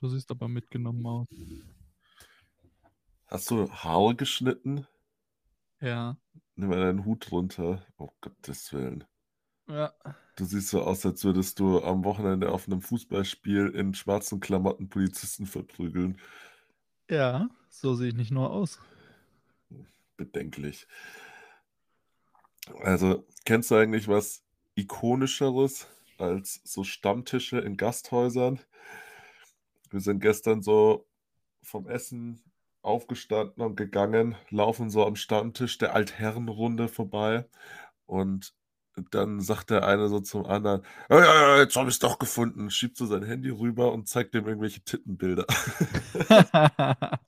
Du siehst aber mitgenommen aus. Hast du Haare geschnitten? Ja. Nimm mal deinen Hut runter. Oh Gottes Willen. Ja. Du siehst so aus, als würdest du am Wochenende auf einem Fußballspiel in schwarzen Klamotten Polizisten verprügeln. Ja, so sehe ich nicht nur aus. Bedenklich. Also, kennst du eigentlich was ikonischeres als so Stammtische in Gasthäusern? Wir sind gestern so vom Essen aufgestanden und gegangen, laufen so am Stammtisch der Altherrenrunde vorbei und dann sagt der eine so zum anderen: „Ja, jetzt habe ich es doch gefunden.“ Schiebt so sein Handy rüber und zeigt dem irgendwelche Tittenbilder.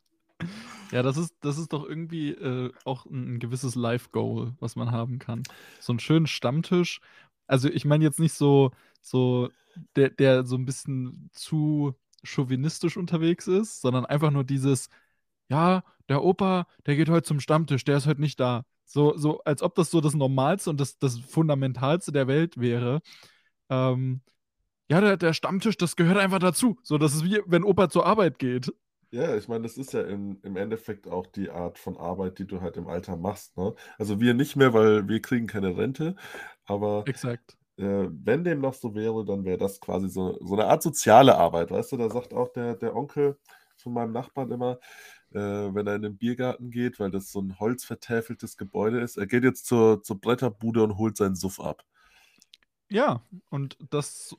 Ja, das ist das ist doch irgendwie, äh, auch 'n 'n gewisses Life-Goal, was man haben kann. So 'n schönen Stammtisch. Also, ich meine jetzt nicht so so der der so 'n bisschen zu chauvinistisch unterwegs ist, sondern einfach nur dieses: „Ja, der Opa, der geht heute zum Stammtisch, der ist heute nicht da.“ So so als ob das so das Normalste und das das Fundamentalste der Welt wäre. Ähm, ja, der der Stammtisch, das gehört einfach dazu. So, das ist wie, wenn Opa zur Arbeit geht. Ja, ich meine, das ist ja im im Endeffekt auch die Art von Arbeit, die du halt im Alter machst, ne? Also, wir nicht mehr, weil wir kriegen keine Rente, aber, Exakt. Äh, wenn dem noch so wäre, dann wäre das quasi so so 'ne Art soziale Arbeit, weißt du? Da sagt auch der der Onkel von meinem Nachbarn immer, äh, wenn er in den Biergarten geht, weil das so 'n holzvertäfeltes Gebäude ist, er geht jetzt zur zur Bretterbude und holt seinen Suff ab. Ja, und das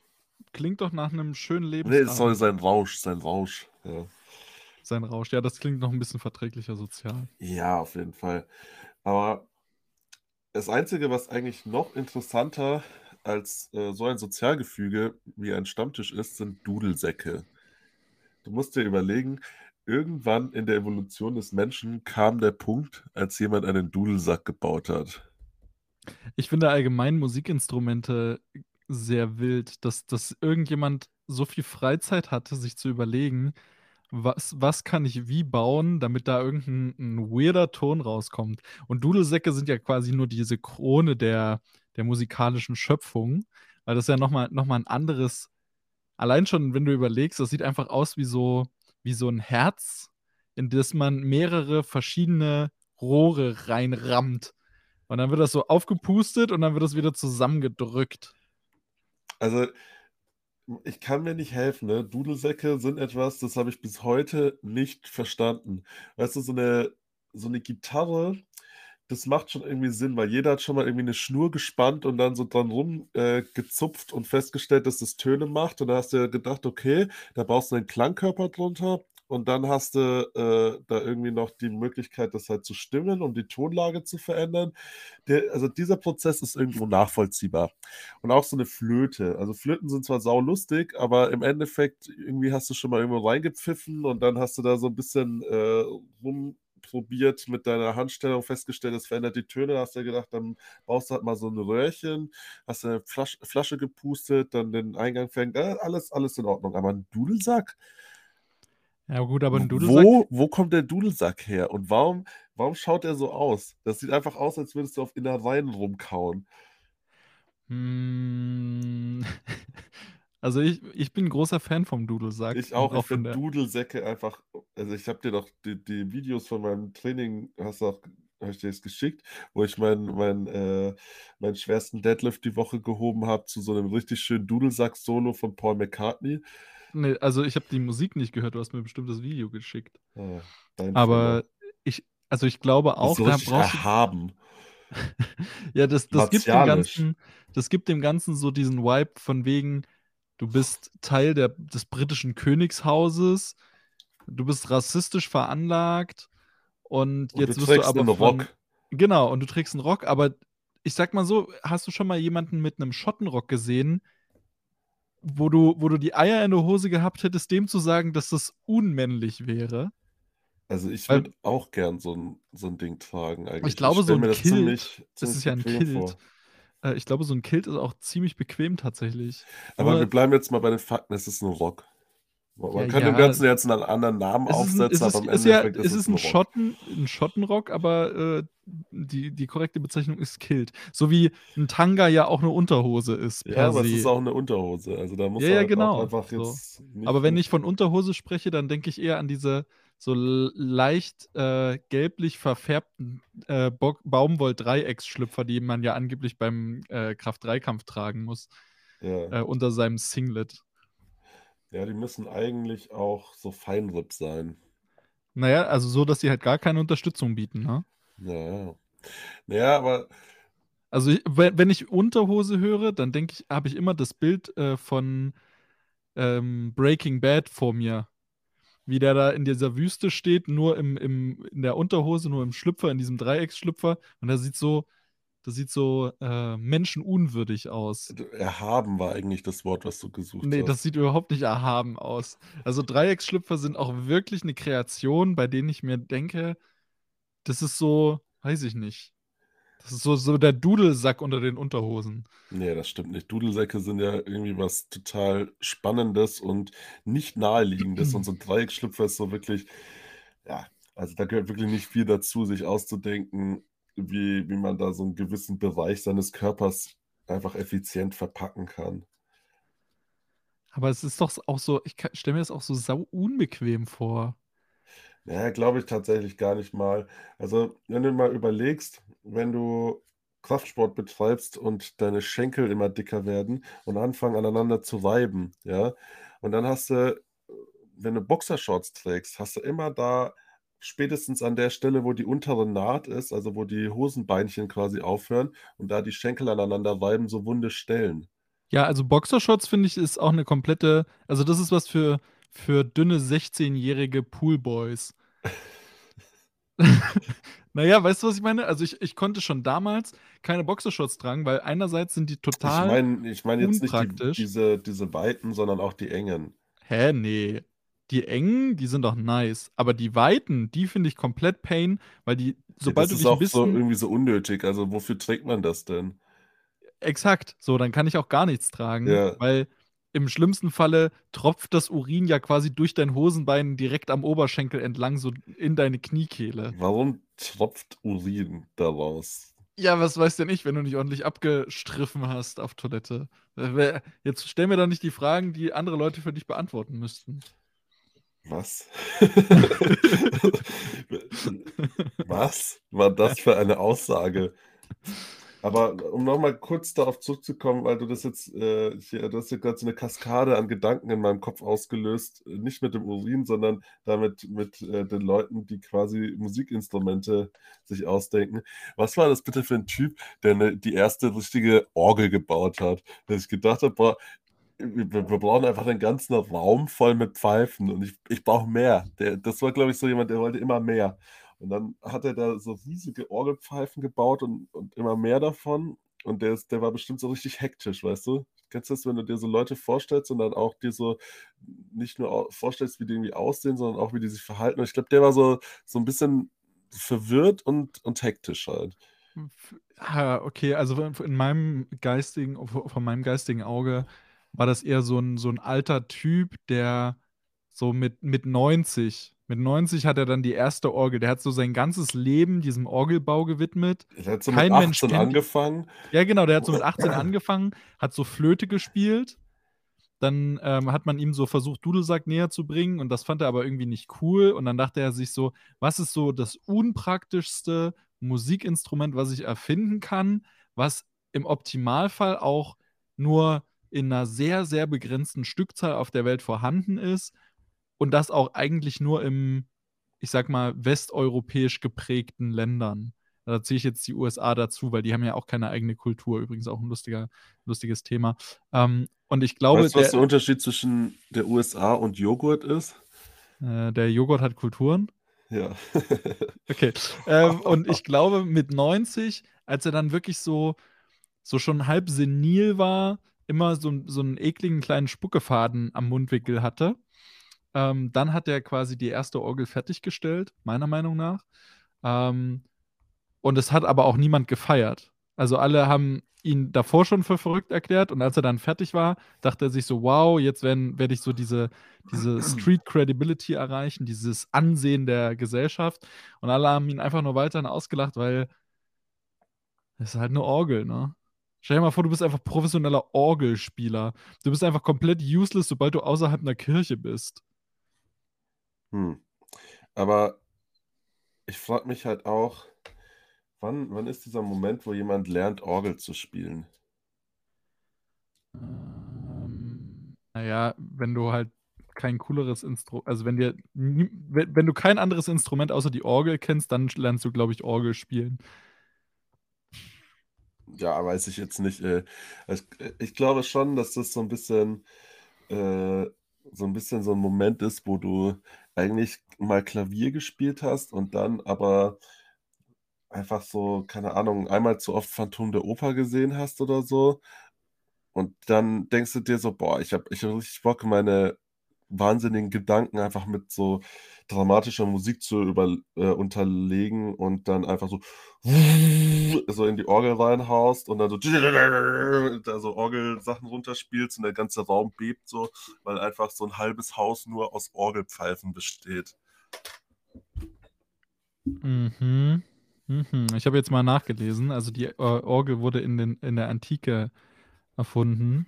klingt doch nach 'nem schönen Ne, es soll sein Rausch sein Rausch, ja. Sein Rausch. Ja, das klingt noch 'n bisschen verträglicher sozial. Ja, auf jeden Fall. Aber das Einzige, was eigentlich noch interessanter als, äh, so ein Sozialgefüge wie ein Stammtisch ist, sind Dudelsäcke. Du musst dir überlegen, irgendwann in der Evolution des Menschen kam der Punkt, als jemand einen Dudelsack gebaut hat. Ich finde allgemein Musikinstrumente sehr wild, dass dass irgendjemand so viel Freizeit hatte, sich zu überlegen: „Was was kann ich wie bauen, damit da irgend 'n 'n weirder Ton rauskommt?“ Und Dudelsäcke sind ja quasi nur diese Krone der der musikalischen Schöpfung, weil das ja noch mal noch mal 'n anderes allein schon, wenn du überlegst, das sieht einfach aus wie so wie so 'n Herz, in das man mehrere verschiedene Rohre reinrammt. Und dann wird das so aufgepustet und dann wird das wieder zusammengedrückt. Also, ich kann mir nicht helfen, ne? Dudelsäcke sind etwas, das habe ich bis heute nicht verstanden. Weißt du, so 'ne so 'ne Gitarre, das macht schon irgendwie Sinn, weil jeder hat schon mal irgendwie 'ne Schnur gespannt und dann so dran rum, äh, und festgestellt, dass das Töne macht. Und da hast du ja gedacht: „Okay, da baust du 'nen Klangkörper drunter.“ Und dann hast du, äh, da irgendwie noch die Möglichkeit, das halt zu stimmen, um die Tonlage zu verändern. Der also, dieser Prozess ist irgendwo nachvollziehbar. Und auch so 'ne Flöte. Also, Flöten sind zwar saulustig, aber im Endeffekt irgendwie hast du schon mal irgendwo reingepfiffen und dann hast du da so 'n bisschen, äh, rumprobiert mit deiner Handstellung, festgestellt, das verändert die Töne. Da hast du gedacht, dann baust du halt mal so 'n Röhrchen, hast in 'ne Flasch Flasche gepustet, dann den Eingang ver äh, alles alles in Ordnung. Aber 'n Dudelsack? Ja gut, aber 'n W Dudelsack wo wo kommt der Dudelsack her und warum warum schaut der so aus? Das sieht einfach aus, als würdest du auf Innereien rumkauen. Hm, also, ich ich bin großer Fan vom Dudelsack Ich auch. Ich finde Dudelsäcke einfach also, ich habe dir doch die die Videos von meinem Training hast du auch habe ich dir das geschickt, wo ich meinen meinen, äh meinen schwersten Deadlift die Woche gehoben habe zu so 'nem richtig schönen Dudelsack-Solo von Paul McCartney. Ne, also, ich habe die Musik nicht gehört, du hast mir bestimmt das Video geschickt. Ah. Aber ich also, ich glaube auch, da brauchst du erhaben. Ja, das das gibt dem. Ganzen das gibt dem Ganzen so diesen Vibe von wegen, du bist Teil der des britischen Königshauses, du bist rassistisch veranlagt und Und du jetzt wirst du trägst aber 'nen von Rock. genau, und du trägst 'n Rock, aber ich sage mal so, hast du schon mal jemanden mit 'nem Schottenrock gesehen wo du wo du die Eier in der Hose gehabt hättest, dem zu sagen, dass das unmännlich wäre? Also, ich würde auch gern so 'n so 'n Ding tragen Ich eigentlich. Ich glaube, so stelle 'n mir das Kilt ziemlich es ziemlich ist ja 'n bequem Kilt. vor. Äh, ich glaube, so 'n Kilt ist auch ziemlich bequem tatsächlich. Aber wir Nur bleiben jetzt mal bei den Fakten, es ist 'n Rock. Man Ja, dem ja. Ganzen jetzt 'nen anderen Namen Es aufsetzen, ist aber im ist ja ist es ist 'n 'n Rock. Schotten 'n Schottenrock, aber, äh, die die korrekte Bezeichnung ist Kilt. So wie 'n Tanga ja auch 'ne Unterhose ist Ja, aber es ist se. auch 'ne Unterhose. Also, da Ja, muss er ja, halt genau, einfach so. jetzt Aber wenn ich von Unterhose spreche, dann denke ich eher an diese so leicht, äh, gelblich verfärbten, äh, Baumwoll-Dreiecksschlüpfer, die man ja angeblich beim, äh, Kraft-3-Kampf tragen muss, Ja. äh, unter seinem Singlet. Ja, die müssen eigentlich auch so Feinripp sein. Na ja, also so, dass sie halt gar keine Unterstützung bieten, ne? Ja, ja. Na ja, aber Also, wenn ich Unterhose höre, dann denke ich habe ich immer das Bild, äh, von, ähm, Breaking Bad vor mir. Wie der da in dieser Wüste steht, nur im im in der Unterhose, nur im Schlüpfer, in diesem Dreiecksschlüpfer und der sieht so das sieht so, äh, menschenunwürdig aus. Erhaben war eigentlich das Wort, was du gesucht Ne, hast. das sieht überhaupt nicht erhaben aus. Also, Dreiecksschlüpfer sind auch wirklich 'ne Kreation, bei denen ich mir denke, das ist so weiß ich nicht. Das ist so so der Dudelsack unter den Unterhosen. Ne, das stimmt nicht. Dudelsäcke sind ja irgendwie was total Spannendes und nicht Naheliegendes und so 'n Dreiecksschlüpfer ist so wirklich ja, also da gehört wirklich nicht viel dazu, sich auszudenken, wie wie man da so 'n gewissen Bereich seines Körpers einfach effizient verpacken kann. Aber es ist doch auch so ich stelle mir das auch so sauunbequem vor. Ja, glaube ich tatsächlich gar nicht mal. Also, wenn du mal überlegst, wenn du Kraftsport betreibst und deine Schenkel immer dicker werden und anfangen aneinander zu reiben, ja? Und dann hast du, wenn du Boxershorts trägst, hast du immer da spätestens an der Stelle, wo die untere Naht ist, also wo die Hosenbeinchen quasi aufhören und da die Schenkel aneinander reiben, so wunde Stellen. Ja, also Boxershorts finde ich, ist auch 'ne komplette also das ist was für für dünne sechzehnjährige Poolboys. Na ja, weißt du, was ich meine? Also, ich ich konnte schon damals keine Boxershorts tragen, weil einerseits sind die Ich total meine ich meine jetzt nicht die diese diese weiten, sondern auch die engen. Hä, ne. Die engen, die sind doch nice, aber die weiten, die finde ich komplett Pain, weil die Ja, sobald das du ist dich 'n auch so bisschen irgendwie so unnötig. Also, wofür trägt man das denn? Exakt. So, dann kann ich auch gar nichts tragen, Ja. weil im schlimmsten Falle tropft das Urin ja quasi durch dein Hosenbein direkt am Oberschenkel entlang so in deine Kniekehle. Warum tropft Urin daraus? Ja, was weiß denn ich, wenn du nicht ordentlich abgestriffen hast auf Toilette. Jetzt stell mir doch nicht die Fragen, die andere Leute für dich beantworten müssten. Was? Was war das für eine Aussage? Aber um noch mal kurz darauf zurückzukommen, weil du das jetzt, äh, hier du hast hier grad so 'ne Kaskade an Gedanken in meinem Kopf ausgelöst, nicht mit dem Urin, sondern damit mit, äh, den Leuten, die quasi Musikinstrumente sich ausdenken. Was war das bitte für 'n Typ, der 'ne die erste richtige Orgel gebaut hat? Dass ich gedacht habe: „Boah, wir wir brauchen einfach den ganzen Raum voll mit Pfeifen und ich ich brauche mehr.“ Der das war, glaube ich, so jemand, der wollte immer mehr. Und dann hat er da so riesige Orgelpfeifen gebaut und und immer mehr davon und der ist der war bestimmt so richtig hektisch, weißt du? Kennst du das, wenn du dir so Leute vorstellst und dann auch dir so nicht nur vorstellst, wie die irgendwie aussehen, sondern auch, wie die sich verhalten? Und ich glaube, der war so so 'n bisschen verwirrt und und hektisch halt. Hm, ah, okay, also in meinem geistigen von meinem geistigen Auge war das eher so 'n so 'n alter Typ, der so mit mit 90 mit 90 hat er dann die erste Orgel der hat so sein ganzes Leben diesem Orgelbau gewidmet. Der hat so mit Kein Mensch 18 kennt ihn angefangen. ja, genau, der hat so mit 18 angefangen, hat so Flöte gespielt. Dann, ähm, hat man ihm so versucht, Dudelsack näherzubringen und das fand er aber irgendwie nicht cool und dann dachte er sich so: „Was ist so das unpraktischste Musikinstrument, was ich erfinden kann, was im Optimalfall auch nur in 'ner sehr, sehr begrenzten Stückzahl auf der Welt vorhanden ist und das auch eigentlich nur im, ich sage mal, westeuropäisch geprägten Ländern?“ Da zähle ich jetzt die USA dazu, weil die haben ja auch keine eigene Kultur, übrigens auch 'n lustiger lustiges Thema. Ähm, und ich glaube, Weißt du, was der der Unterschied zwischen der USA und Joghurt ist? Äh, der Joghurt hat Kulturen? Ja. Okay. Ähm, und ich glaube, mit 90, als er dann wirklich so so schon halb senil war, immer so so 'n ekligen kleinen Spuckefaden am Mundwinkel hatte, ähm, dann hat er quasi die erste Orgel fertiggestellt, meiner Meinung nach. Ähm, und es hat aber auch niemand gefeiert. Also alle haben ihn davor schon für verrückt erklärt und als er dann fertig war, dachte er sich so, wow, jetzt werde ich so diese, diese Street Credibility erreichen, dieses Ansehen der Gesellschaft. Und alle haben ihn einfach nur weiterhin ausgelacht, weil es ist halt eine Orgel, ne? Stell dir mal vor, du bist einfach professioneller Orgelspieler. Du bist einfach komplett useless, sobald du außerhalb einer Kirche bist. Hm. Aber ich frage mich halt auch, wann, wann ist dieser Moment, wo jemand lernt, Orgel zu spielen? Ähm, naja, wenn du halt kein cooleres Instrument, also wenn dir, wenn, wenn du kein anderes Instrument außer die Orgel kennst, dann lernst du, glaube ich, Orgel spielen. Ja, weiß ich jetzt nicht. Äh, ich, ich glaube schon, dass das so ein bisschen, äh, so ein bisschen so ein Moment ist, wo du eigentlich mal Klavier gespielt hast und dann aber einfach so, keine Ahnung, einmal zu oft Phantom der Oper gesehen hast oder so. Und dann denkst du dir so, boah, ich habe ich hab richtig Bock, meine wahnsinnigen Gedanken einfach mit so dramatischer Musik zu über, äh, unterlegen und dann einfach so, so in die Orgel reinhaust und dann so, da so Orgelsachen runterspielst und der ganze Raum bebt so, weil einfach so ein halbes Haus nur aus Orgelpfeifen besteht. Mhm. Mhm. Ich habe jetzt mal nachgelesen. Also die äh, Orgel wurde in, den, in der Antike erfunden.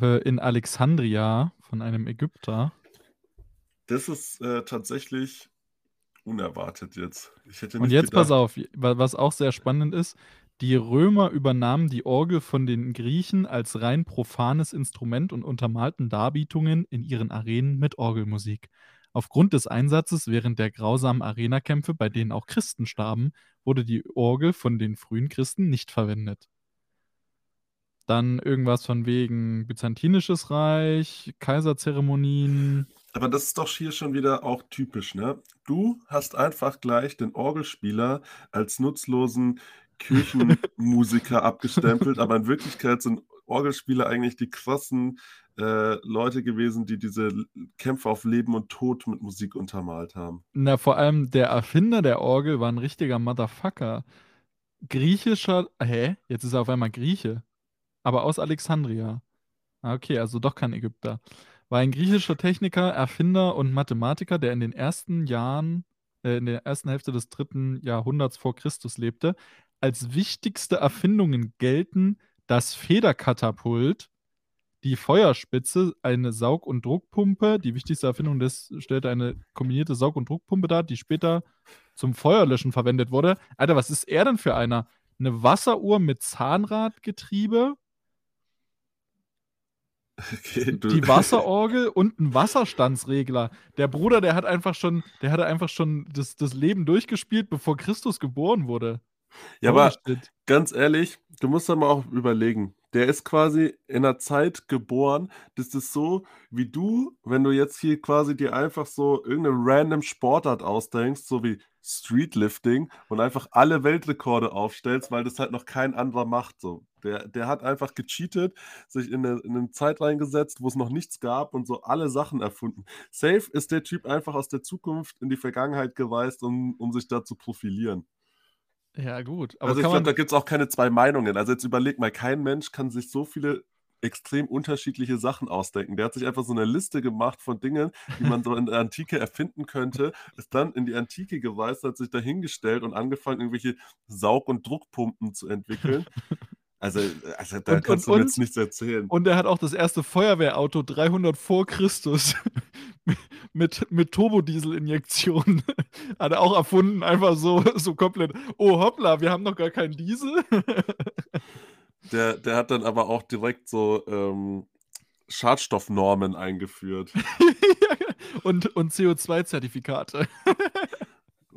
Äh, in Alexandria von einem Ägypter. Das ist äh, tatsächlich unerwartet jetzt. Und jetzt gedacht. pass auf, was auch sehr spannend ist. Die Römer übernahmen die Orgel von den Griechen als rein profanes Instrument und untermalten Darbietungen in ihren Arenen mit Orgelmusik. Aufgrund des Einsatzes während der grausamen Arenakämpfe, bei denen auch Christen starben, wurde die Orgel von den frühen Christen nicht verwendet. Dann irgendwas von wegen Byzantinisches Reich, Kaiserzeremonien. Aber das ist doch hier schon wieder auch typisch, ne? Du hast einfach gleich den Orgelspieler als nutzlosen Kirchenmusiker abgestempelt, aber in Wirklichkeit sind Orgelspieler eigentlich die krassen äh, Leute gewesen, die diese Kämpfe auf Leben und Tod mit Musik untermalt haben. Na, vor allem der Erfinder der Orgel war ein richtiger Motherfucker. Griechischer, hä? Jetzt ist er auf einmal Grieche. Aber aus Alexandria. Ah, okay, also doch kein Ägypter. War ein griechischer Techniker, Erfinder und Mathematiker, der in den ersten Jahren, äh, in der ersten Hälfte des dritten Jahrhunderts vor Christus lebte. Als wichtigste Erfindungen gelten das Federkatapult, die Feuerspitze, eine Saug- und Druckpumpe. Die wichtigste Erfindung des stellte eine kombinierte Saug- und Druckpumpe dar, die später zum Feuerlöschen verwendet wurde. Alter, was ist er denn für einer? Eine Wasseruhr mit Zahnradgetriebe, Okay, die Wasserorgel und ein Wasserstandsregler. Der Bruder, der hat einfach schon, der hatte einfach schon das, das Leben durchgespielt, bevor Christus geboren wurde. Ja, aber ganz ehrlich, du musst doch mal auch überlegen. Der ist quasi in einer Zeit geboren, das ist so wie du, wenn du jetzt hier quasi dir einfach so irgendeine random Sportart ausdenkst, so wie Streetlifting und einfach alle Weltrekorde aufstellst, weil das halt noch kein anderer macht. So. Der, der hat einfach gecheatet, sich in eine, in eine Zeit reingesetzt, wo es noch nichts gab und so alle Sachen erfunden. Safe ist der Typ einfach aus der Zukunft in die Vergangenheit geweist, um, um sich da zu profilieren. Ja, gut. also ich glaube, da gibt es auch keine zwei Meinungen. Also jetzt überleg mal, kein Mensch kann sich so viele extrem unterschiedliche Sachen ausdenken. Der hat sich einfach so eine Liste gemacht von Dingen, die man so in der Antike erfinden könnte, ist dann in die Antike geweist, hat sich dahingestellt und angefangen, irgendwelche Saug- und Druckpumpen zu entwickeln. Also, also da und, kannst und, du mir jetzt nichts erzählen. Und er hat auch das erste Feuerwehrauto 300 vor Christus mit, mit Turbodiesel-Injektionen hat er auch erfunden, einfach so, so komplett. Oh hoppla, wir haben noch gar keinen Diesel. der, der hat dann aber auch direkt so ähm, Schadstoffnormen eingeführt. und und CO2-Zertifikate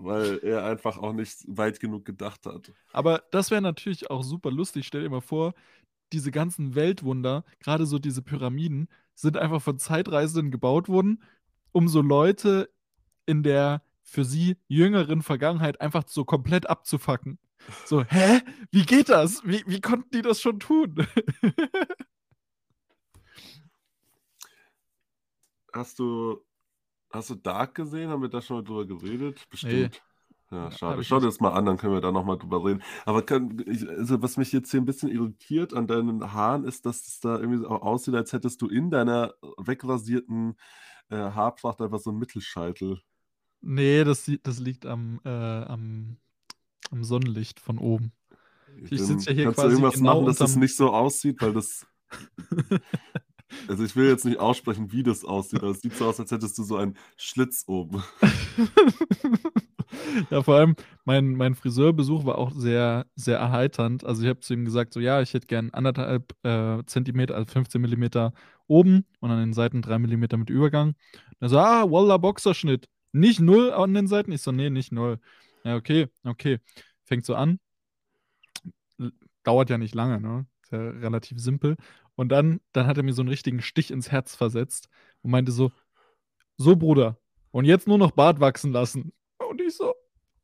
weil er einfach auch nicht weit genug gedacht hat. Aber das wäre natürlich auch super lustig. Stell dir mal vor, diese ganzen Weltwunder, gerade so diese Pyramiden, sind einfach von Zeitreisenden gebaut worden, um so Leute in der für sie jüngeren Vergangenheit einfach so komplett abzufacken. So, hä? Wie geht das? Wie, wie konnten die das schon tun? Hast du Hast du Dark gesehen? Haben wir da schon mal drüber geredet? Bestimmt. Ja, Ja, schade. Schau dir das mal an, dann können wir da noch mal drüber reden. Aber kann also, was mich jetzt hier 'n bisschen irritiert an deinen Haaren ist, dass es da irgendwie so aussieht, als hättest du in deiner wegrasierten, äh, Haarpracht einfach so 'n Mittelscheitel. Ne, das das liegt am äh, am am Sonnenlicht von oben. Ich sitze ja hier kannst du quasi irgendwas genau machen, dass es nicht so aussieht, weil das also, ich will jetzt nicht aussprechen, wie das aussieht, aber es sieht so aus, als hättest du so einen Schlitz oben. Ja, vor allem mein mein Friseurbesuch war auch sehr, sehr erheiternd. Also, ich habe zu ihm gesagt, so: „Ja, ich hätte gern 1 1/2, äh, Zentimeter, also 15 Millimeter oben und an den Seiten 3 Millimeter mit Übergang.“ Er so: „Ah, Wallah, Boxerschnitt. Nicht 0 an den Seiten?“ Ich so: „Ne, nicht 0.“ Ja, okay, okay. Fängt so an. Dauert ja nicht lange, ne? Ist ja relativ simpel. Und dann dann hat er mir so 'n richtigen Stich ins Herz versetzt und meinte so: „So, Bruder, und jetzt nur noch Bart wachsen lassen.“ Und ich so: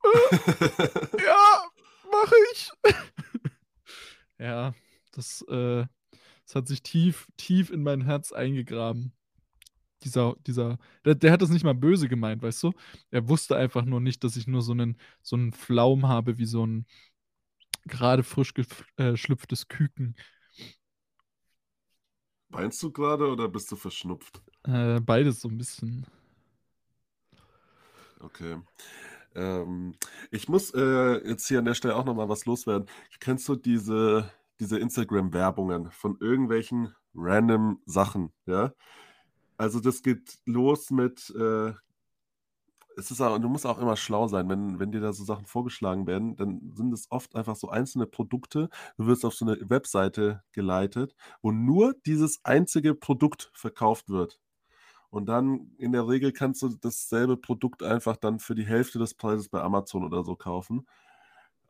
„Äh, ja, mache ich.“ Ja, das, äh das hat sich tief, tief in mein Herz eingegraben. Dieser dieser der der hat das nicht mal böse gemeint, weißt du? Er wusste einfach nur nicht, dass ich nur so 'nen so 'n Flaum habe wie so 'n grade frisch gepf äh, Küken. Weinst du grade oder bist du verschnupft? Äh, beides so 'n bisschen. Okay. Ähm, ich muss, äh, jetzt hier an der Stelle auch noch mal was loswerden. Kennst du diese diese Instagram-Werbungen von irgendwelchen random Sachen, ja? Also, das geht los mit, äh es ist auch du musst auch immer schlau sein, wenn wenn dir da so Sachen vorgeschlagen werden, dann sind es oft einfach so einzelne Produkte. Du wirst auf so 'ne Webseite geleitet, wo nur dieses einzige Produkt verkauft wird. Und dann in der Regel kannst du dasselbe Produkt einfach dann für die Hälfte des Preises bei Amazon oder so kaufen.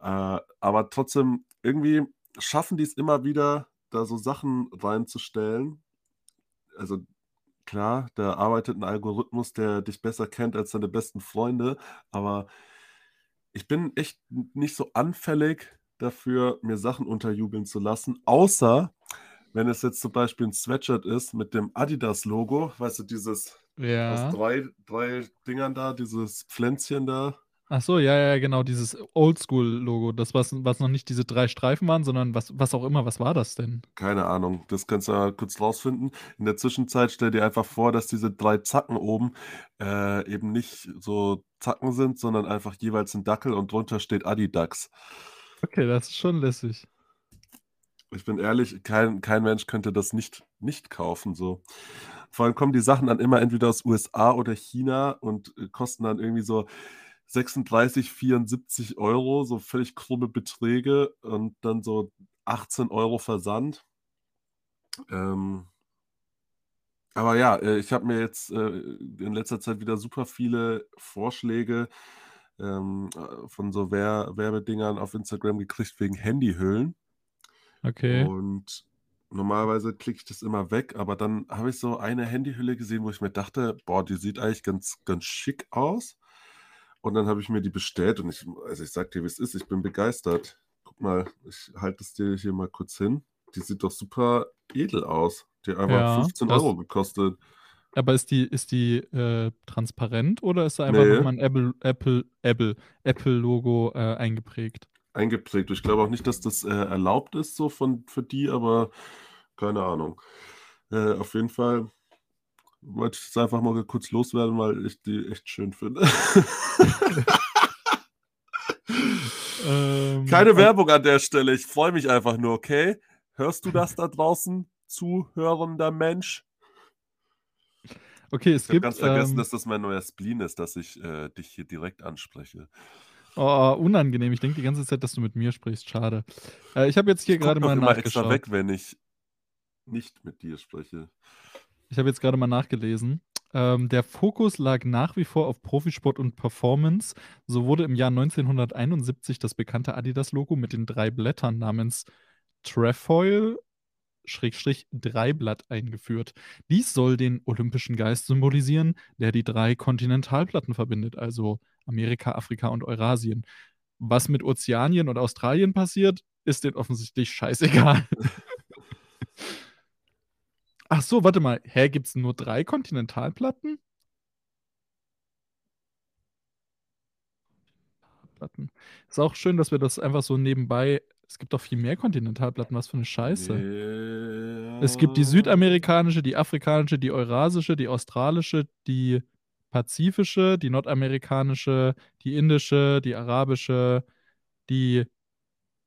Äh, aber trotzdem, irgendwie schaffen die's immer wieder, da so Sachen reinzustellen. Also, klar, da arbeitet 'n Algorithmus, der dich besser kennt als deine besten Freunde, aber ich bin echt nicht so anfällig dafür, mir Sachen unterjubeln zu lassen, außer wenn es jetzt zum Beispiel 'n Sweatshirt ist mit dem Adidas-Logo, weißt du, dieses aus Ja. 3 3 Dingern da, dieses Pflänzchen da. Ach so, ja, ja, genau, dieses Oldschool-Logo, das, was was noch nicht diese 3 Streifen waren, sondern was was auch immer. Was war das denn? Keine Ahnung, das kannst du ja kurz rausfinden. In der Zwischenzeit stell dir einfach vor, dass diese 3 Zacken oben, äh, eben nicht so Zacken sind, sondern einfach jeweils 'n Dackel und drunter steht Adidax. Okay, das ist schon lässig. Ich bin ehrlich, kein kein Mensch könnte das nicht nicht kaufen so. Vor allem kommen die Sachen dann immer entweder aus USA oder China und, äh, kosten dann irgendwie so 36, 74 €, so völlig krumme Beträge und dann so 18 € Versand. Ähm aber ja, äh, ich habe mir jetzt, äh, in letzter Zeit wieder super viele Vorschläge, ähm, äh, von so Wer Werbedingern auf Instagram gekriegt wegen Handyhüllen. Okay. Und normalerweise klicke ich das immer weg, aber dann habe ich so eine Handyhülle gesehen, wo ich mir dachte: „Boah, die sieht eigentlich ganz ganz schick aus.“ Und dann habe ich mir die bestellt und ich also, ich sage dir, wie's ist, ich bin begeistert. Guck mal, ich halte es dir hier mal kurz hin. Die sieht doch super edel aus. Die hat einfach Ja, 15 € das gekostet. Aber ist die ist die, äh, transparent oder ist da einfach noch Ne. mal 'n Apple Apple Apple Apple-Logo, äh, eingeprägt? Eingeprägt. Ich glaube auch nicht, dass das, äh, erlaubt ist so von für die, aber keine Ahnung. Äh, auf jeden Fall wollte ich das einfach mal kurz loswerden, weil ich die echt schön finde. Ähm, Keine Werbung an der Stelle. Ich freue mich einfach nur, okay? Hörst du das da draußen, zuhörender Mensch? Okay, es Ich habe gibt, ganz vergessen, ähm dass das mein neuer Spleen ist, dass ich, äh, dich hier direkt anspreche. Oh, unangenehm. Ich denke die ganze Zeit, dass du mit mir sprichst. Schade. Äh, ich habe jetzt hier Ich doch mal immer extra nachgeschaut. weg, wenn ich nicht mit dir spreche. Ich habe jetzt grade mal nachgelesen. Ähm, der Fokus lag nach wie vor auf Profisport und Performance. So wurde im Jahr 1971 das bekannte Adidas-Logo mit den 3 Blättern namens Trefoil Schrägstrich Dreiblatt eingeführt. Dies soll den olympischen Geist symbolisieren, der die 3 Kontinentalplatten verbindet, also Amerika, Afrika und Eurasien. Was mit Ozeanien und Australien passiert, ist denen offensichtlich scheißegal. Ach so, warte mal. Hä, gibt's nur 3 Kontinentalplatten? Kontinentalplatten. Ist auch schön, dass wir das einfach so nebenbei es gibt doch viel mehr Kontinentalplatten, was für 'ne Scheiße. Es gibt die Ja. südamerikanische, die afrikanische, die eurasische, die australische, die pazifische, die nordamerikanische, die indische, die arabische, die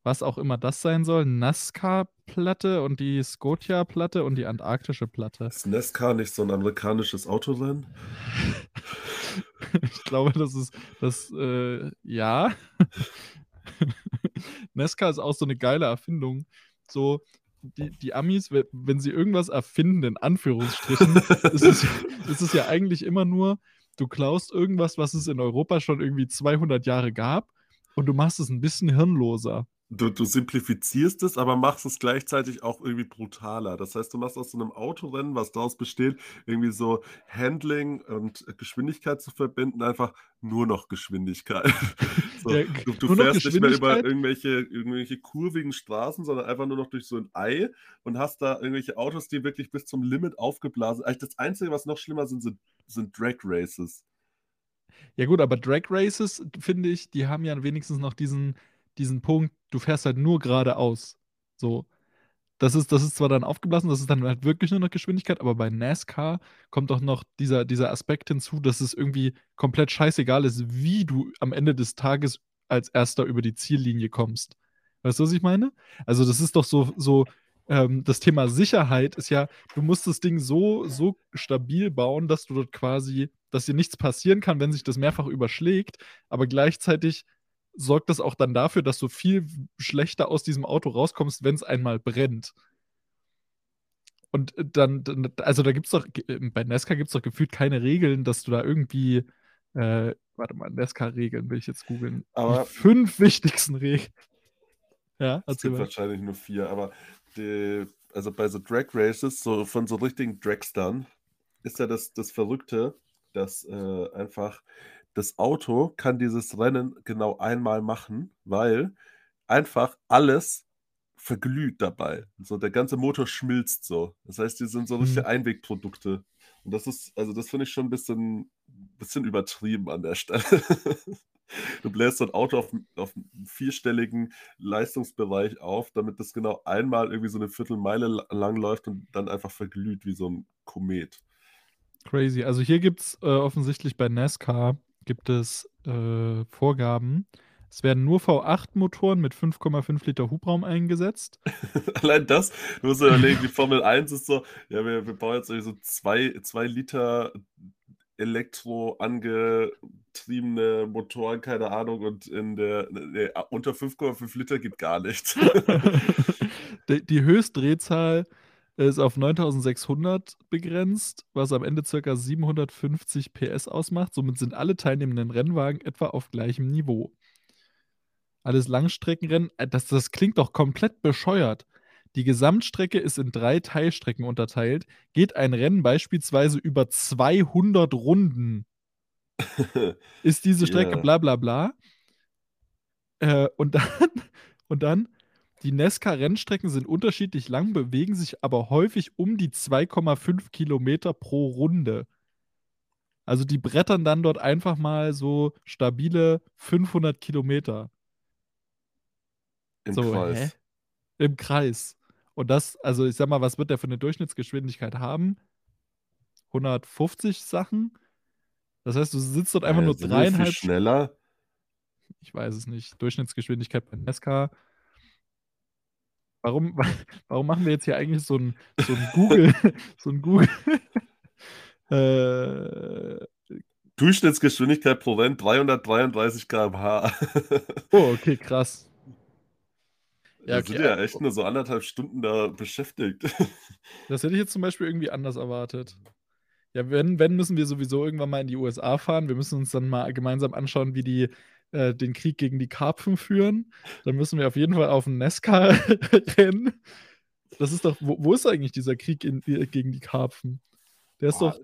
was auch immer das sein soll, Nazca-Platte und die Scotia-Platte und die antarktische Platte. Ist NASCAR nicht so 'n amerikanisches Autorennen? Ich glaube, das ist das, äh ja. NASCAR ist auch so 'ne geile Erfindung. So, die die Amis, we wenn sie irgendwas erfinden, in Anführungsstrichen, ist es ist es ja eigentlich immer nur, du klaust irgendwas, was es in Europa schon irgendwie 200 Jahre gab und du machst es 'n bisschen hirnloser. Du du simplifizierst es, aber machst es gleichzeitig auch irgendwie brutaler. Das heißt, du machst aus so 'nem Autorennen, was daraus besteht, irgendwie so Handling und Geschwindigkeit zu verbinden, einfach nur noch Geschwindigkeit. So, Ja, du du fährst nicht mehr über irgendwelche irgendwelche kurvigen Straßen, sondern einfach nur noch durch so 'n Ei und hast da irgendwelche Autos, die wirklich bis zum Limit aufgeblasen eigentlich das Einzige, was noch schlimmer sind, sind sind Drag Races. Ja gut, aber Drag Races, finde ich, die haben ja wenigstens noch diesen diesen Punkt, du fährst halt nur geradeaus. So. Das ist das ist zwar dann aufgeblasen, das ist dann halt wirklich nur noch Geschwindigkeit, aber bei NASCAR kommt doch noch dieser dieser Aspekt hinzu, dass es irgendwie komplett scheißegal ist, wie du am Ende des Tages als Erster über die Ziellinie kommst. Weißt du, was ich meine? Also, das ist doch so so, ähm, das Thema Sicherheit ist ja, du musst das Ding so so stabil bauen, dass du dort quasi dass dir nichts passieren kann, wenn sich das mehrfach überschlägt, aber gleichzeitig sorgt das auch dann dafür, dass du viel schlechter aus diesem Auto rauskommst, wenn's einmal brennt. Und, äh, dann dann also, da gibt's doch g ähm, bei NASCAR gibt's doch gefühlt keine Regeln, dass du da irgendwie äh, warte mal, NASCAR-Regeln will ich jetzt googeln. Die Aber 5 wichtigsten Regeln. Ja, Es gibt mal. wahrscheinlich nur 4, aber die also, bei so Drag Races, so von so richtigen Dragstern, ist ja das das Verrückte, dass, äh, einfach das Auto kann dieses Rennen genau einmal machen, weil einfach alles verglüht dabei. So, der ganze Motor schmilzt so. Das heißt, die sind so richtige Mhm. Einwegprodukte. Und das ist also, das finde ich schon 'n bisschen bisschen übertrieben an der Stelle. Du bläst so 'n Auto auf auf 'n vierstelligen Leistungsbereich auf, damit das genau einmal irgendwie so 'ne Viertelmeile la lang läuft und dann einfach verglüht wie so 'n Komet. Crazy. Also, hier gibt's, äh, offensichtlich bei NASCAR gibt es, äh, Vorgaben. Es werden nur V8-Motoren mit 5,5 Liter Hubraum eingesetzt. Allein das, du musst dir überlegen, die Formel 1 ist so: „Ja, wir wir bauen jetzt so 2 2 Liter Elektro angetriebene Motoren, keine Ahnung, und in der ne ne, unter 5,5 Liter geht gar nicht.“ D die Höchstdrehzahl ist auf 9.600 begrenzt, was am Ende circa 750 PS ausmacht. Somit sind alle teilnehmenden Rennwagen etwa auf gleichem Niveau. Alles Langstreckenrennen äh, das das klingt doch komplett bescheuert. Die Gesamtstrecke ist in 3 Teilstrecken unterteilt. Geht ein Rennen beispielsweise über 200 Runden ist diese Strecke Ja. bla bla bla. Äh, und dann und dann: „Die NASCAR-Rennstrecken sind unterschiedlich lang, bewegen sich aber häufig um die 2,5 Kilometer pro Runde.“ Also, die brettern dann dort einfach mal so stabile 500 Kilometer. Im So, hä? Kreis. Im Kreis. Und das also, ich sage mal, was wird der für 'ne Durchschnittsgeschwindigkeit haben? 150 Sachen? Das heißt, du sitzt dort einfach ja, nur nicht viel 3,5 St schneller? Ich weiß es nicht. Durchschnittsgeschwindigkeit bei NASCAR. Warum wa warum machen wir jetzt hier eigentlich so 'n so 'n Google so 'n Google äh Durchschnittsgeschwindigkeit pro Rennen 333 km/h. Oh, okay, krass. Ja, Wir okay, sind ja echt nur so 1,5 Stunden da beschäftigt. Das hätte ich jetzt zum Beispiel irgendwie anders erwartet. Ja, wenn wenn, müssen wir sowieso irgendwann mal in die USA fahren. Wir müssen uns dann mal gemeinsam anschauen, wie die, äh, den Krieg gegen die Karpfen führen. Dann müssen wir auf jeden Fall auf 'n NASCAR-Rennen. Das ist doch wo wo ist eigentlich dieser Krieg in äh, gegen die Karpfen? Der ist Boah, doch